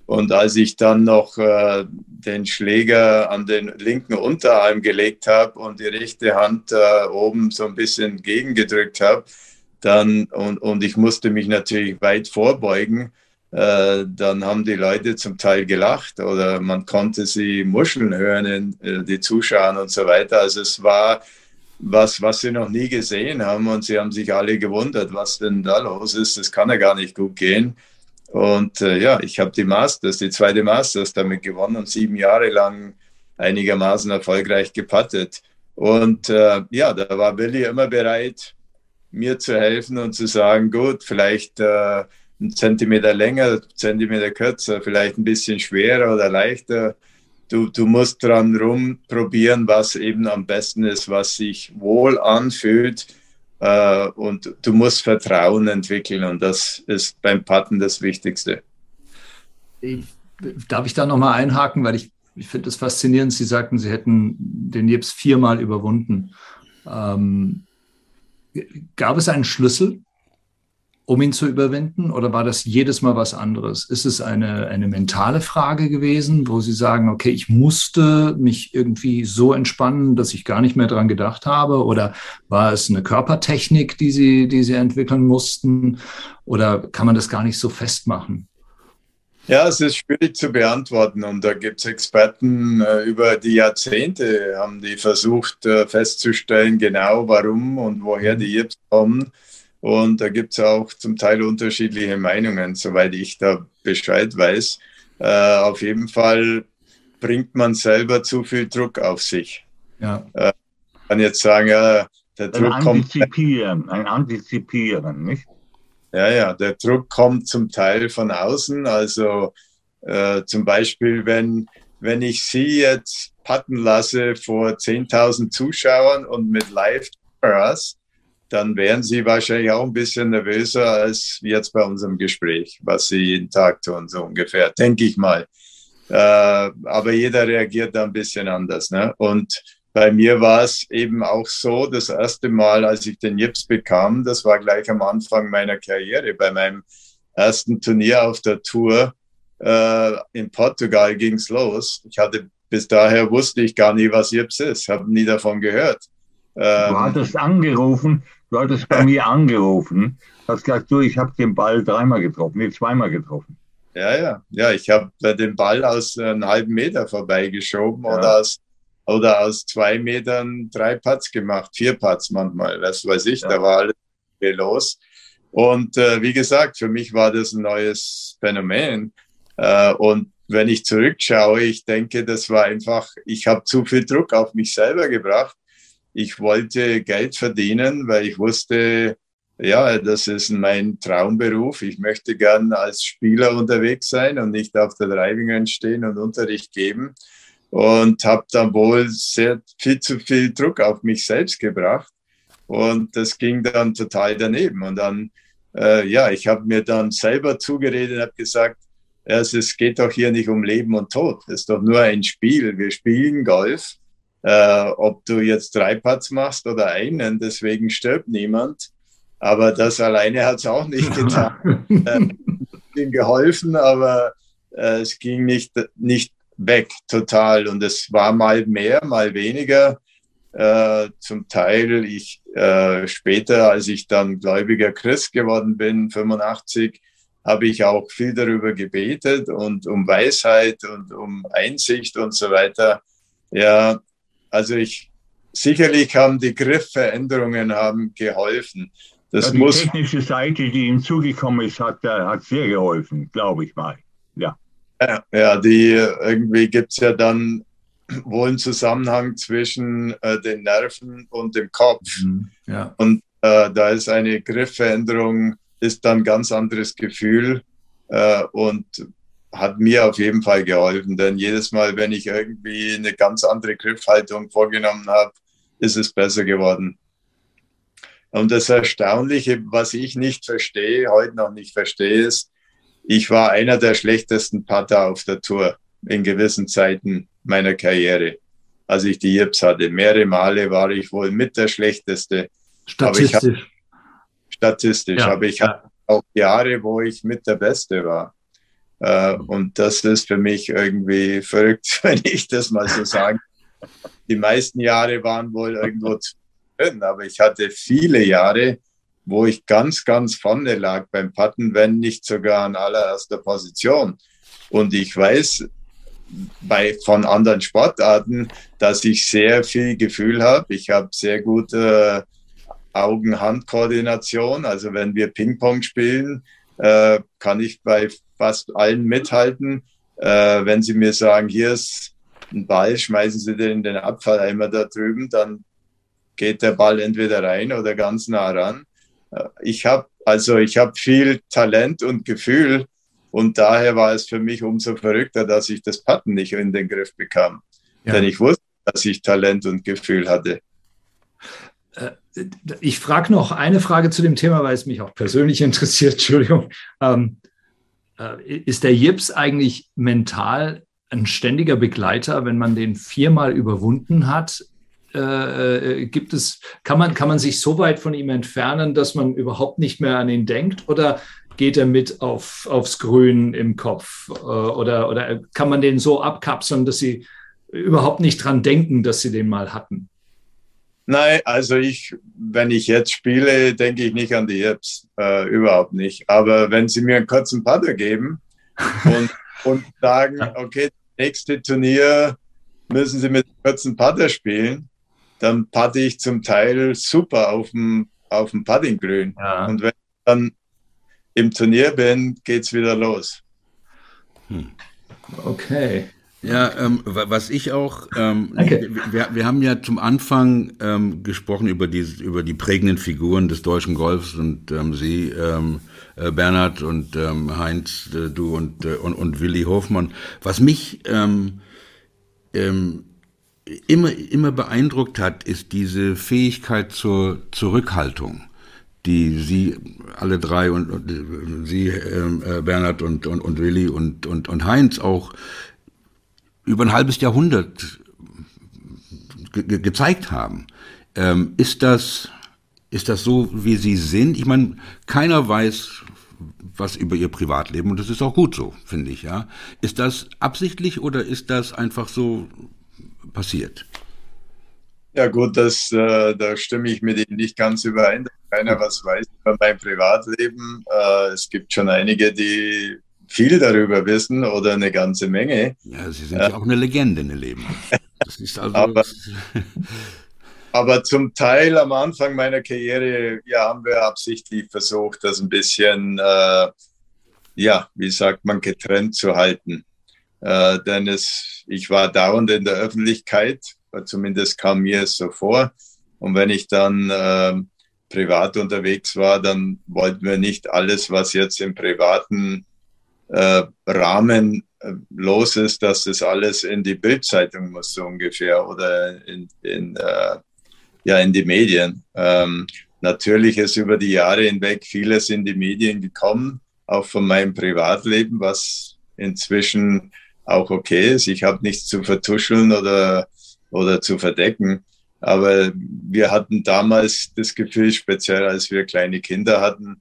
Und als ich dann noch äh, den Schläger an den linken Unterarm gelegt habe und die rechte Hand äh, oben so ein bisschen gegengedrückt habe, dann und, und ich musste mich natürlich weit vorbeugen, äh, dann haben die Leute zum Teil gelacht oder man konnte sie muscheln hören, äh, die Zuschauer und so weiter. Also es war was, was sie noch nie gesehen haben und sie haben sich alle gewundert, was denn da los ist. Das kann ja gar nicht gut gehen. Und äh, ja, ich habe die Masters, die zweite Masters damit gewonnen und sieben Jahre lang einigermaßen erfolgreich gepattet. Und äh, ja, da war Willi immer bereit, mir zu helfen und zu sagen, gut, vielleicht äh, ein Zentimeter länger, Zentimeter kürzer, vielleicht ein bisschen schwerer oder leichter du, du musst dran rumprobieren, was eben am besten ist, was sich wohl anfühlt. Äh, und du musst Vertrauen entwickeln und das ist beim Patten das Wichtigste. Ich, darf ich da nochmal einhaken, weil ich, ich finde es faszinierend. Sie sagten, Sie hätten den Jeps viermal überwunden. Ähm, gab es einen Schlüssel, um ihn zu überwinden? Oder war das jedes Mal was anderes? Ist es eine, eine mentale Frage gewesen, wo Sie sagen, okay, ich musste mich irgendwie so entspannen, dass ich gar nicht mehr dran gedacht habe? Oder war es eine Körpertechnik, die Sie, die Sie entwickeln mussten? Oder kann man das gar nicht so festmachen? Ja, es ist schwierig zu beantworten und da gibt es Experten äh, über die Jahrzehnte, haben die versucht äh, festzustellen, genau warum und woher die Jips kommen. Und da gibt es auch zum Teil unterschiedliche Meinungen, soweit ich da Bescheid weiß. Äh, auf jeden Fall bringt man selber zu viel Druck auf sich. Ja. Äh, kann jetzt sagen, ja, der Druck ein kommt. Antizipieren, ein Antizipieren, nicht? Ja, ja, der Druck kommt zum Teil von außen. Also äh, zum Beispiel, wenn, wenn ich Sie jetzt patten lasse vor 10.000 Zuschauern und mit Live-Kameras, dann wären Sie wahrscheinlich auch ein bisschen nervöser als jetzt bei unserem Gespräch, was Sie jeden Tag tun, so ungefähr, denke ich mal. Äh, aber jeder reagiert da ein bisschen anders. Ne? Und bei mir war es eben auch so, das erste Mal, als ich den Jips bekam, das war gleich am Anfang meiner Karriere, bei meinem ersten Turnier auf der Tour äh, in Portugal ging es los. Ich hatte bis daher wusste ich gar nie, was Jips ist, habe nie davon gehört. Du hattest angerufen, du hattest bei mir angerufen, hast gesagt, du, ich habe den Ball dreimal getroffen, nee, zweimal getroffen. Ja, ja, ja, ich habe den Ball aus einem halben Meter vorbeigeschoben ja. oder aus oder aus zwei Metern drei Putts gemacht, vier Putts manchmal, was weiß ich, ja. da war alles los. Und äh, wie gesagt, für mich war das ein neues Phänomen. Äh, und wenn ich zurückschaue, ich denke, das war einfach, ich habe zu viel Druck auf mich selber gebracht. Ich wollte Geld verdienen, weil ich wusste, ja, das ist mein Traumberuf. Ich möchte gern als Spieler unterwegs sein und nicht auf der Driving stehen und Unterricht geben. Und habe dann wohl sehr viel zu viel Druck auf mich selbst gebracht. Und das ging dann total daneben. Und dann äh, ja ich habe mir dann selber zugeredet und habe gesagt es geht doch hier nicht um Leben und Tod. Es ist doch nur ein Spiel. Wir spielen Golf äh, ob du jetzt drei Putts machst oder einen deswegen stirbt niemand aber das alleine hat es auch nicht getan äh, geholfen aber äh, es ging nicht nicht weg, total. Und es war mal mehr, mal weniger. Äh, zum Teil ich äh, später, als ich dann gläubiger Christ geworden bin, 85, habe ich auch viel darüber gebetet und um Weisheit und um Einsicht und so weiter. Ja, also ich sicherlich haben die Griffveränderungen haben geholfen. Das ja, die muss technische Seite, die ihm zugekommen ist, hat, hat sehr geholfen, glaube ich mal. Ja. Ja, die irgendwie gibt es ja dann wohl einen Zusammenhang zwischen äh, den Nerven und dem Kopf. Mhm, ja. Und äh, da ist eine Griffveränderung, ist dann ein ganz anderes Gefühl äh, und hat mir auf jeden Fall geholfen. Denn jedes Mal, wenn ich irgendwie eine ganz andere Griffhaltung vorgenommen habe, ist es besser geworden. Und das Erstaunliche, was ich nicht verstehe, heute noch nicht verstehe, ist, ich war einer der schlechtesten Putter auf der Tour in gewissen Zeiten meiner Karriere, als ich die Jips hatte. Mehrere Male war ich wohl mit der schlechteste. Statistisch. Aber ich hab, statistisch, ja, aber ich ja. hatte auch Jahre, wo ich mit der Beste war. Äh, und das ist für mich irgendwie verrückt, wenn ich das mal so sage. Die meisten Jahre waren wohl irgendwo drin, aber ich hatte viele Jahre, wo ich ganz, ganz vorne lag beim Patten, wenn nicht sogar an allererster Position. Und ich weiß bei, von anderen Sportarten, dass ich sehr viel Gefühl habe. Ich habe sehr gute Augen-Hand-Koordination. Also wenn wir Ping-Pong spielen, äh, kann ich bei fast allen mithalten. Äh, wenn Sie mir sagen, hier ist ein Ball, schmeißen Sie den in den Abfalleimer da drüben, dann geht der Ball entweder rein oder ganz nah ran ich habe also ich habe viel Talent und Gefühl und daher war es für mich umso verrückter, dass ich das Patten nicht in den Griff bekam. Ja. Denn ich wusste, dass ich Talent und Gefühl hatte. Äh, ich frage noch eine Frage zu dem Thema, weil es mich auch persönlich interessiert. Entschuldigung. Ähm, äh, ist der Jips eigentlich mental ein ständiger Begleiter, wenn man den viermal überwunden hat? Äh, äh, gibt es, kann man, kann man sich so weit von ihm entfernen, dass man überhaupt nicht mehr an ihn denkt? Oder geht er mit auf, aufs Grün im Kopf? Äh, oder, oder kann man den so abkapseln, dass sie überhaupt nicht dran denken, dass sie den mal hatten? Nein, also ich, wenn ich jetzt spiele, denke ich nicht an die Apps, äh, überhaupt nicht. Aber wenn Sie mir einen kurzen Putter geben und, und sagen, okay, nächste Turnier müssen Sie mit einem kurzen Putter spielen, dann patte ich zum Teil super auf dem, auf dem Paddinggrün. Ja. Und wenn ich dann im Turnier bin, geht es wieder los. Hm. Okay. Ja, ähm, was ich auch, ähm, wir, wir haben ja zum Anfang ähm, gesprochen über die, über die prägenden Figuren des deutschen Golfs und ähm, Sie, ähm, äh, Bernhard und ähm, Heinz, äh, du und, äh, und, und Willi Hofmann. Was mich immer, immer beeindruckt hat, ist diese Fähigkeit zur Zurückhaltung die Sie alle drei und, und Sie, äh, Bernhard und, und, und Willi und, und, und Heinz auch über ein halbes Jahrhundert ge gezeigt haben. Ähm, ist das, ist das so, wie Sie sind? Ich meine, keiner weiß, was über ihr Privatleben und das ist auch gut so, finde ich, ja. Ist das absichtlich oder ist das einfach so passiert? Ja gut, das, äh, da stimme ich mit Ihnen nicht ganz überein, keiner was weiß über mein Privatleben. Äh, es gibt schon einige, die viel darüber wissen oder eine ganze Menge. Ja, Sie sind ja auch eine Legende in Leben. Das ist also aber, aber zum Teil am Anfang meiner Karriere ja, haben wir absichtlich versucht, das ein bisschen, äh, ja, wie sagt man, getrennt zu halten. Äh, denn es, ich war dauernd in der Öffentlichkeit, zumindest kam mir es so vor. Und wenn ich dann äh, privat unterwegs war, dann wollten wir nicht alles, was jetzt im privaten äh, Rahmen äh, los ist, dass das alles in die Bildzeitung muss, so ungefähr, oder in, in, äh, ja, in die Medien. Ähm, natürlich ist über die Jahre hinweg vieles in die Medien gekommen, auch von meinem Privatleben, was inzwischen auch okay ist. Ich habe nichts zu vertuscheln oder, oder zu verdecken. Aber wir hatten damals das Gefühl, speziell als wir kleine Kinder hatten,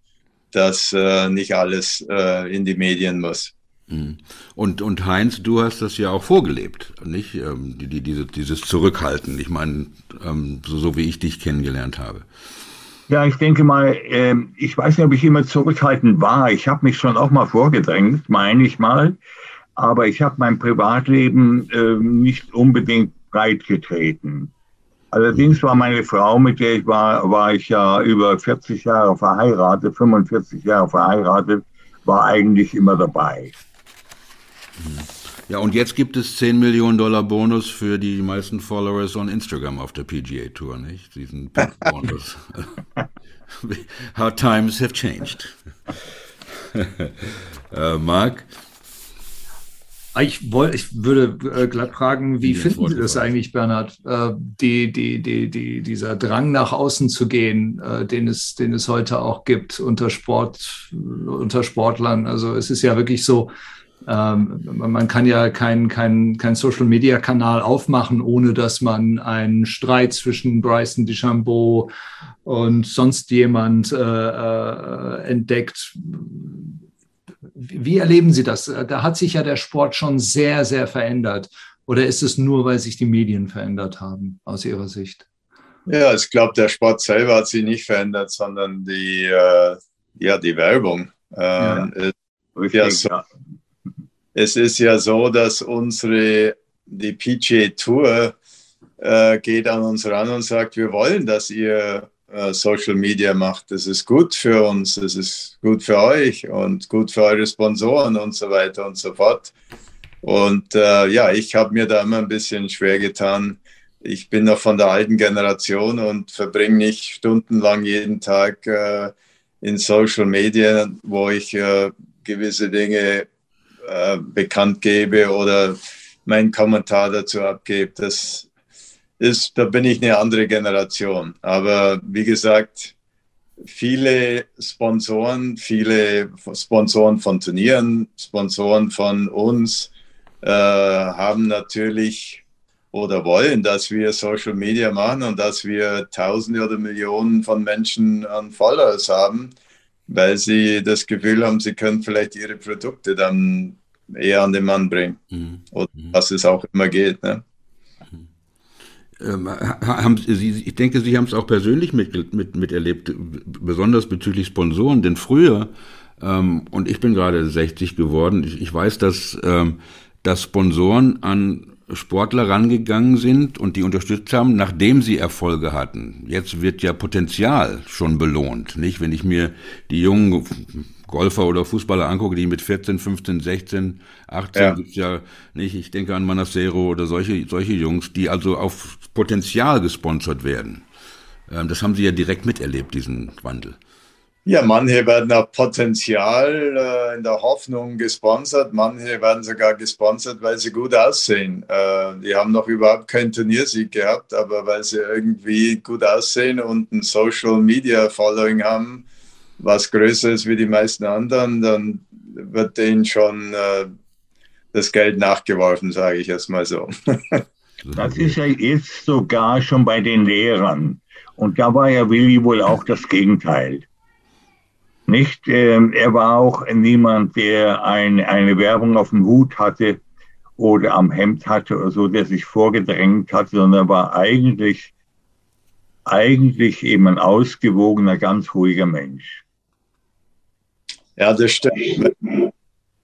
dass äh, nicht alles äh, in die Medien muss. Mhm. Und, und Heinz, du hast das ja auch vorgelebt, nicht? Ähm, die, die, diese, dieses Zurückhalten, ich meine, ähm, so, so wie ich dich kennengelernt habe. Ja, ich denke mal, äh, ich weiß nicht, ob ich immer zurückhaltend war. Ich habe mich schon auch mal vorgedrängt, meine ich mal. Aber ich habe mein Privatleben äh, nicht unbedingt breit getreten. Allerdings war meine Frau, mit der ich war, war ich ja über 40 Jahre verheiratet, 45 Jahre verheiratet, war eigentlich immer dabei. Ja, und jetzt gibt es 10 Millionen Dollar Bonus für die meisten Followers on Instagram auf der PGA Tour, nicht? Diesen Bonus. How times have changed. äh, Marc? Ich, wollt, ich würde äh, glatt fragen, wie finden Sie das eigentlich, Bernhard? Äh, die, die, die, die, dieser Drang nach außen zu gehen, äh, den, es, den es heute auch gibt unter Sport, unter Sportlern. Also es ist ja wirklich so, ähm, man kann ja keinen kein, kein Social Media Kanal aufmachen, ohne dass man einen Streit zwischen Bryson DeChambeau und sonst jemand äh, äh, entdeckt wie erleben Sie das? Da hat sich ja der Sport schon sehr, sehr verändert. Oder ist es nur, weil sich die Medien verändert haben, aus Ihrer Sicht? Ja, ich glaube, der Sport selber hat sich nicht verändert, sondern die, äh, ja, die Werbung. Ähm, ja. Es, ja so, es ist ja so, dass unsere, die PGA Tour äh, geht an uns ran und sagt, wir wollen, dass ihr äh, Social Media macht. Das ist gut für uns, das ist gut für euch und gut für eure Sponsoren und so weiter und so fort. Und äh, ja, ich habe mir da immer ein bisschen schwer getan. Ich bin noch von der alten Generation und verbringe nicht stundenlang jeden Tag äh, in Social Media, wo ich äh, gewisse Dinge äh, bekannt gebe oder meinen Kommentar dazu abgebe. Das ist, da bin ich eine andere Generation. Aber wie gesagt, viele Sponsoren, viele Sponsoren von Turnieren, Sponsoren von uns äh, haben natürlich oder wollen, dass wir Social Media machen und dass wir Tausende oder Millionen von Menschen an Followers haben, weil sie das Gefühl haben, sie können vielleicht ihre Produkte dann eher an den Mann bringen. Mhm. Oder mhm. was es auch immer geht. Ne? Ähm, haben Sie, ich denke, Sie haben es auch persönlich mit, mit, miterlebt, besonders bezüglich Sponsoren, denn früher, ähm, und ich bin gerade 60 geworden, ich, ich weiß, dass, ähm, dass Sponsoren an Sportler rangegangen sind und die unterstützt haben, nachdem sie Erfolge hatten. Jetzt wird ja Potenzial schon belohnt, nicht? Wenn ich mir die jungen Golfer oder Fußballer angucke, die mit 14, 15, 16, 18 ja. gibt's ja nicht. Ich denke an Manacero oder solche, solche Jungs, die also auf Potenzial gesponsert werden. Ähm, das haben Sie ja direkt miterlebt, diesen Wandel. Ja, manche werden auf Potenzial äh, in der Hoffnung gesponsert, manche werden sogar gesponsert, weil sie gut aussehen. Äh, die haben noch überhaupt keinen Turniersieg gehabt, aber weil sie irgendwie gut aussehen und ein Social Media Following haben, was größer ist wie die meisten anderen, dann wird denen schon äh, das Geld nachgeworfen, sage ich erstmal so. das ist ja jetzt sogar schon bei den Lehrern. Und da war ja Willi wohl auch das Gegenteil. Nicht? Ähm, er war auch niemand, der ein, eine Werbung auf dem Hut hatte oder am Hemd hatte oder so, der sich vorgedrängt hat, sondern er war eigentlich, eigentlich eben ein ausgewogener, ganz ruhiger Mensch. Ja, das stimmt. Ich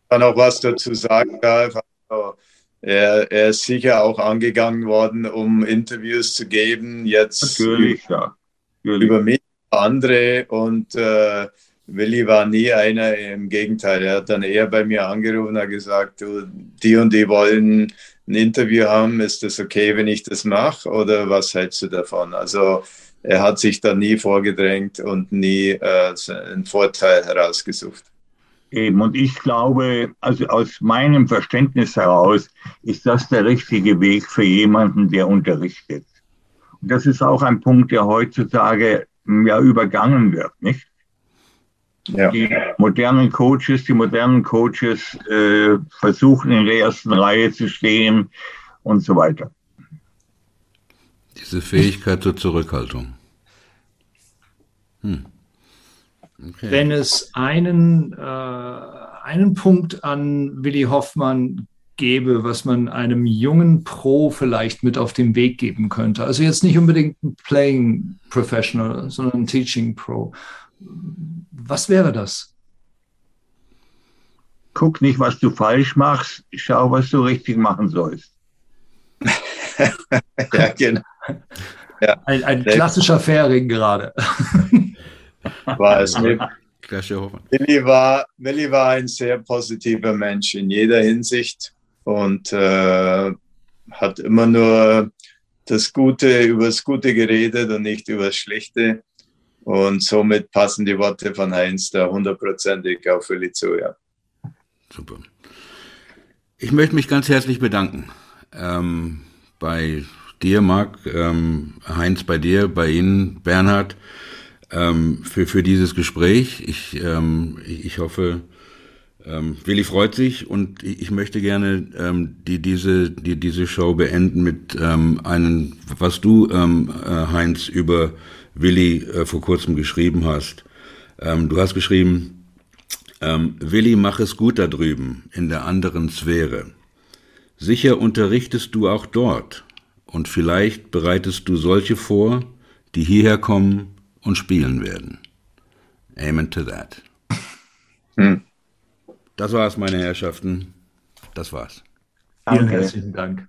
kann auch was dazu sagen darf. Also, er, er, ist sicher auch angegangen worden, um Interviews zu geben. Jetzt Natürlich, über, ja. Natürlich. über mich, andere und äh, Willi war nie einer, im Gegenteil, er hat dann eher bei mir angerufen und gesagt, du, die und die wollen ein Interview haben, ist das okay, wenn ich das mache oder was hältst du davon? Also er hat sich da nie vorgedrängt und nie äh, einen Vorteil herausgesucht. Eben, und ich glaube, also aus meinem Verständnis heraus ist das der richtige Weg für jemanden, der unterrichtet. Und das ist auch ein Punkt, der heutzutage ja übergangen wird, nicht? Ja. Die modernen Coaches, die modernen Coaches äh, versuchen in der ersten Reihe zu stehen und so weiter. Diese Fähigkeit zur Zurückhaltung. Hm. Okay. Wenn es einen, äh, einen Punkt an Willi Hoffmann gäbe, was man einem jungen Pro vielleicht mit auf den Weg geben könnte, also jetzt nicht unbedingt ein Playing Professional, sondern ein Teaching Pro, was wäre das? Guck nicht, was du falsch machst, schau, was du richtig machen sollst. ja, genau. Ja. Ein, ein klassischer Fähring gerade. War es mit. Willi war, Willi war ein sehr positiver Mensch in jeder Hinsicht und äh, hat immer nur das Gute über das Gute geredet und nicht über das Schlechte. Und somit passen die Worte von Heinz da hundertprozentig auf Willi zu, ja. Super. Ich möchte mich ganz herzlich bedanken. Ähm, bei dir, Marc, ähm, Heinz, bei dir, bei Ihnen, Bernhard, ähm, für, für dieses Gespräch. Ich, ähm, ich hoffe, ähm, Willi freut sich und ich, ich möchte gerne ähm, die, diese, die, diese Show beenden mit ähm, einem, was du, ähm, äh, Heinz, über Willi äh, vor kurzem geschrieben hast. Ähm, du hast geschrieben, ähm, Willi, mach es gut da drüben, in der anderen Sphäre. Sicher unterrichtest du auch dort und vielleicht bereitest du solche vor, die hierher kommen und spielen werden. Amen to that. Hm. Das war's, meine Herrschaften. Das war's. Vielen herzlichen Dank.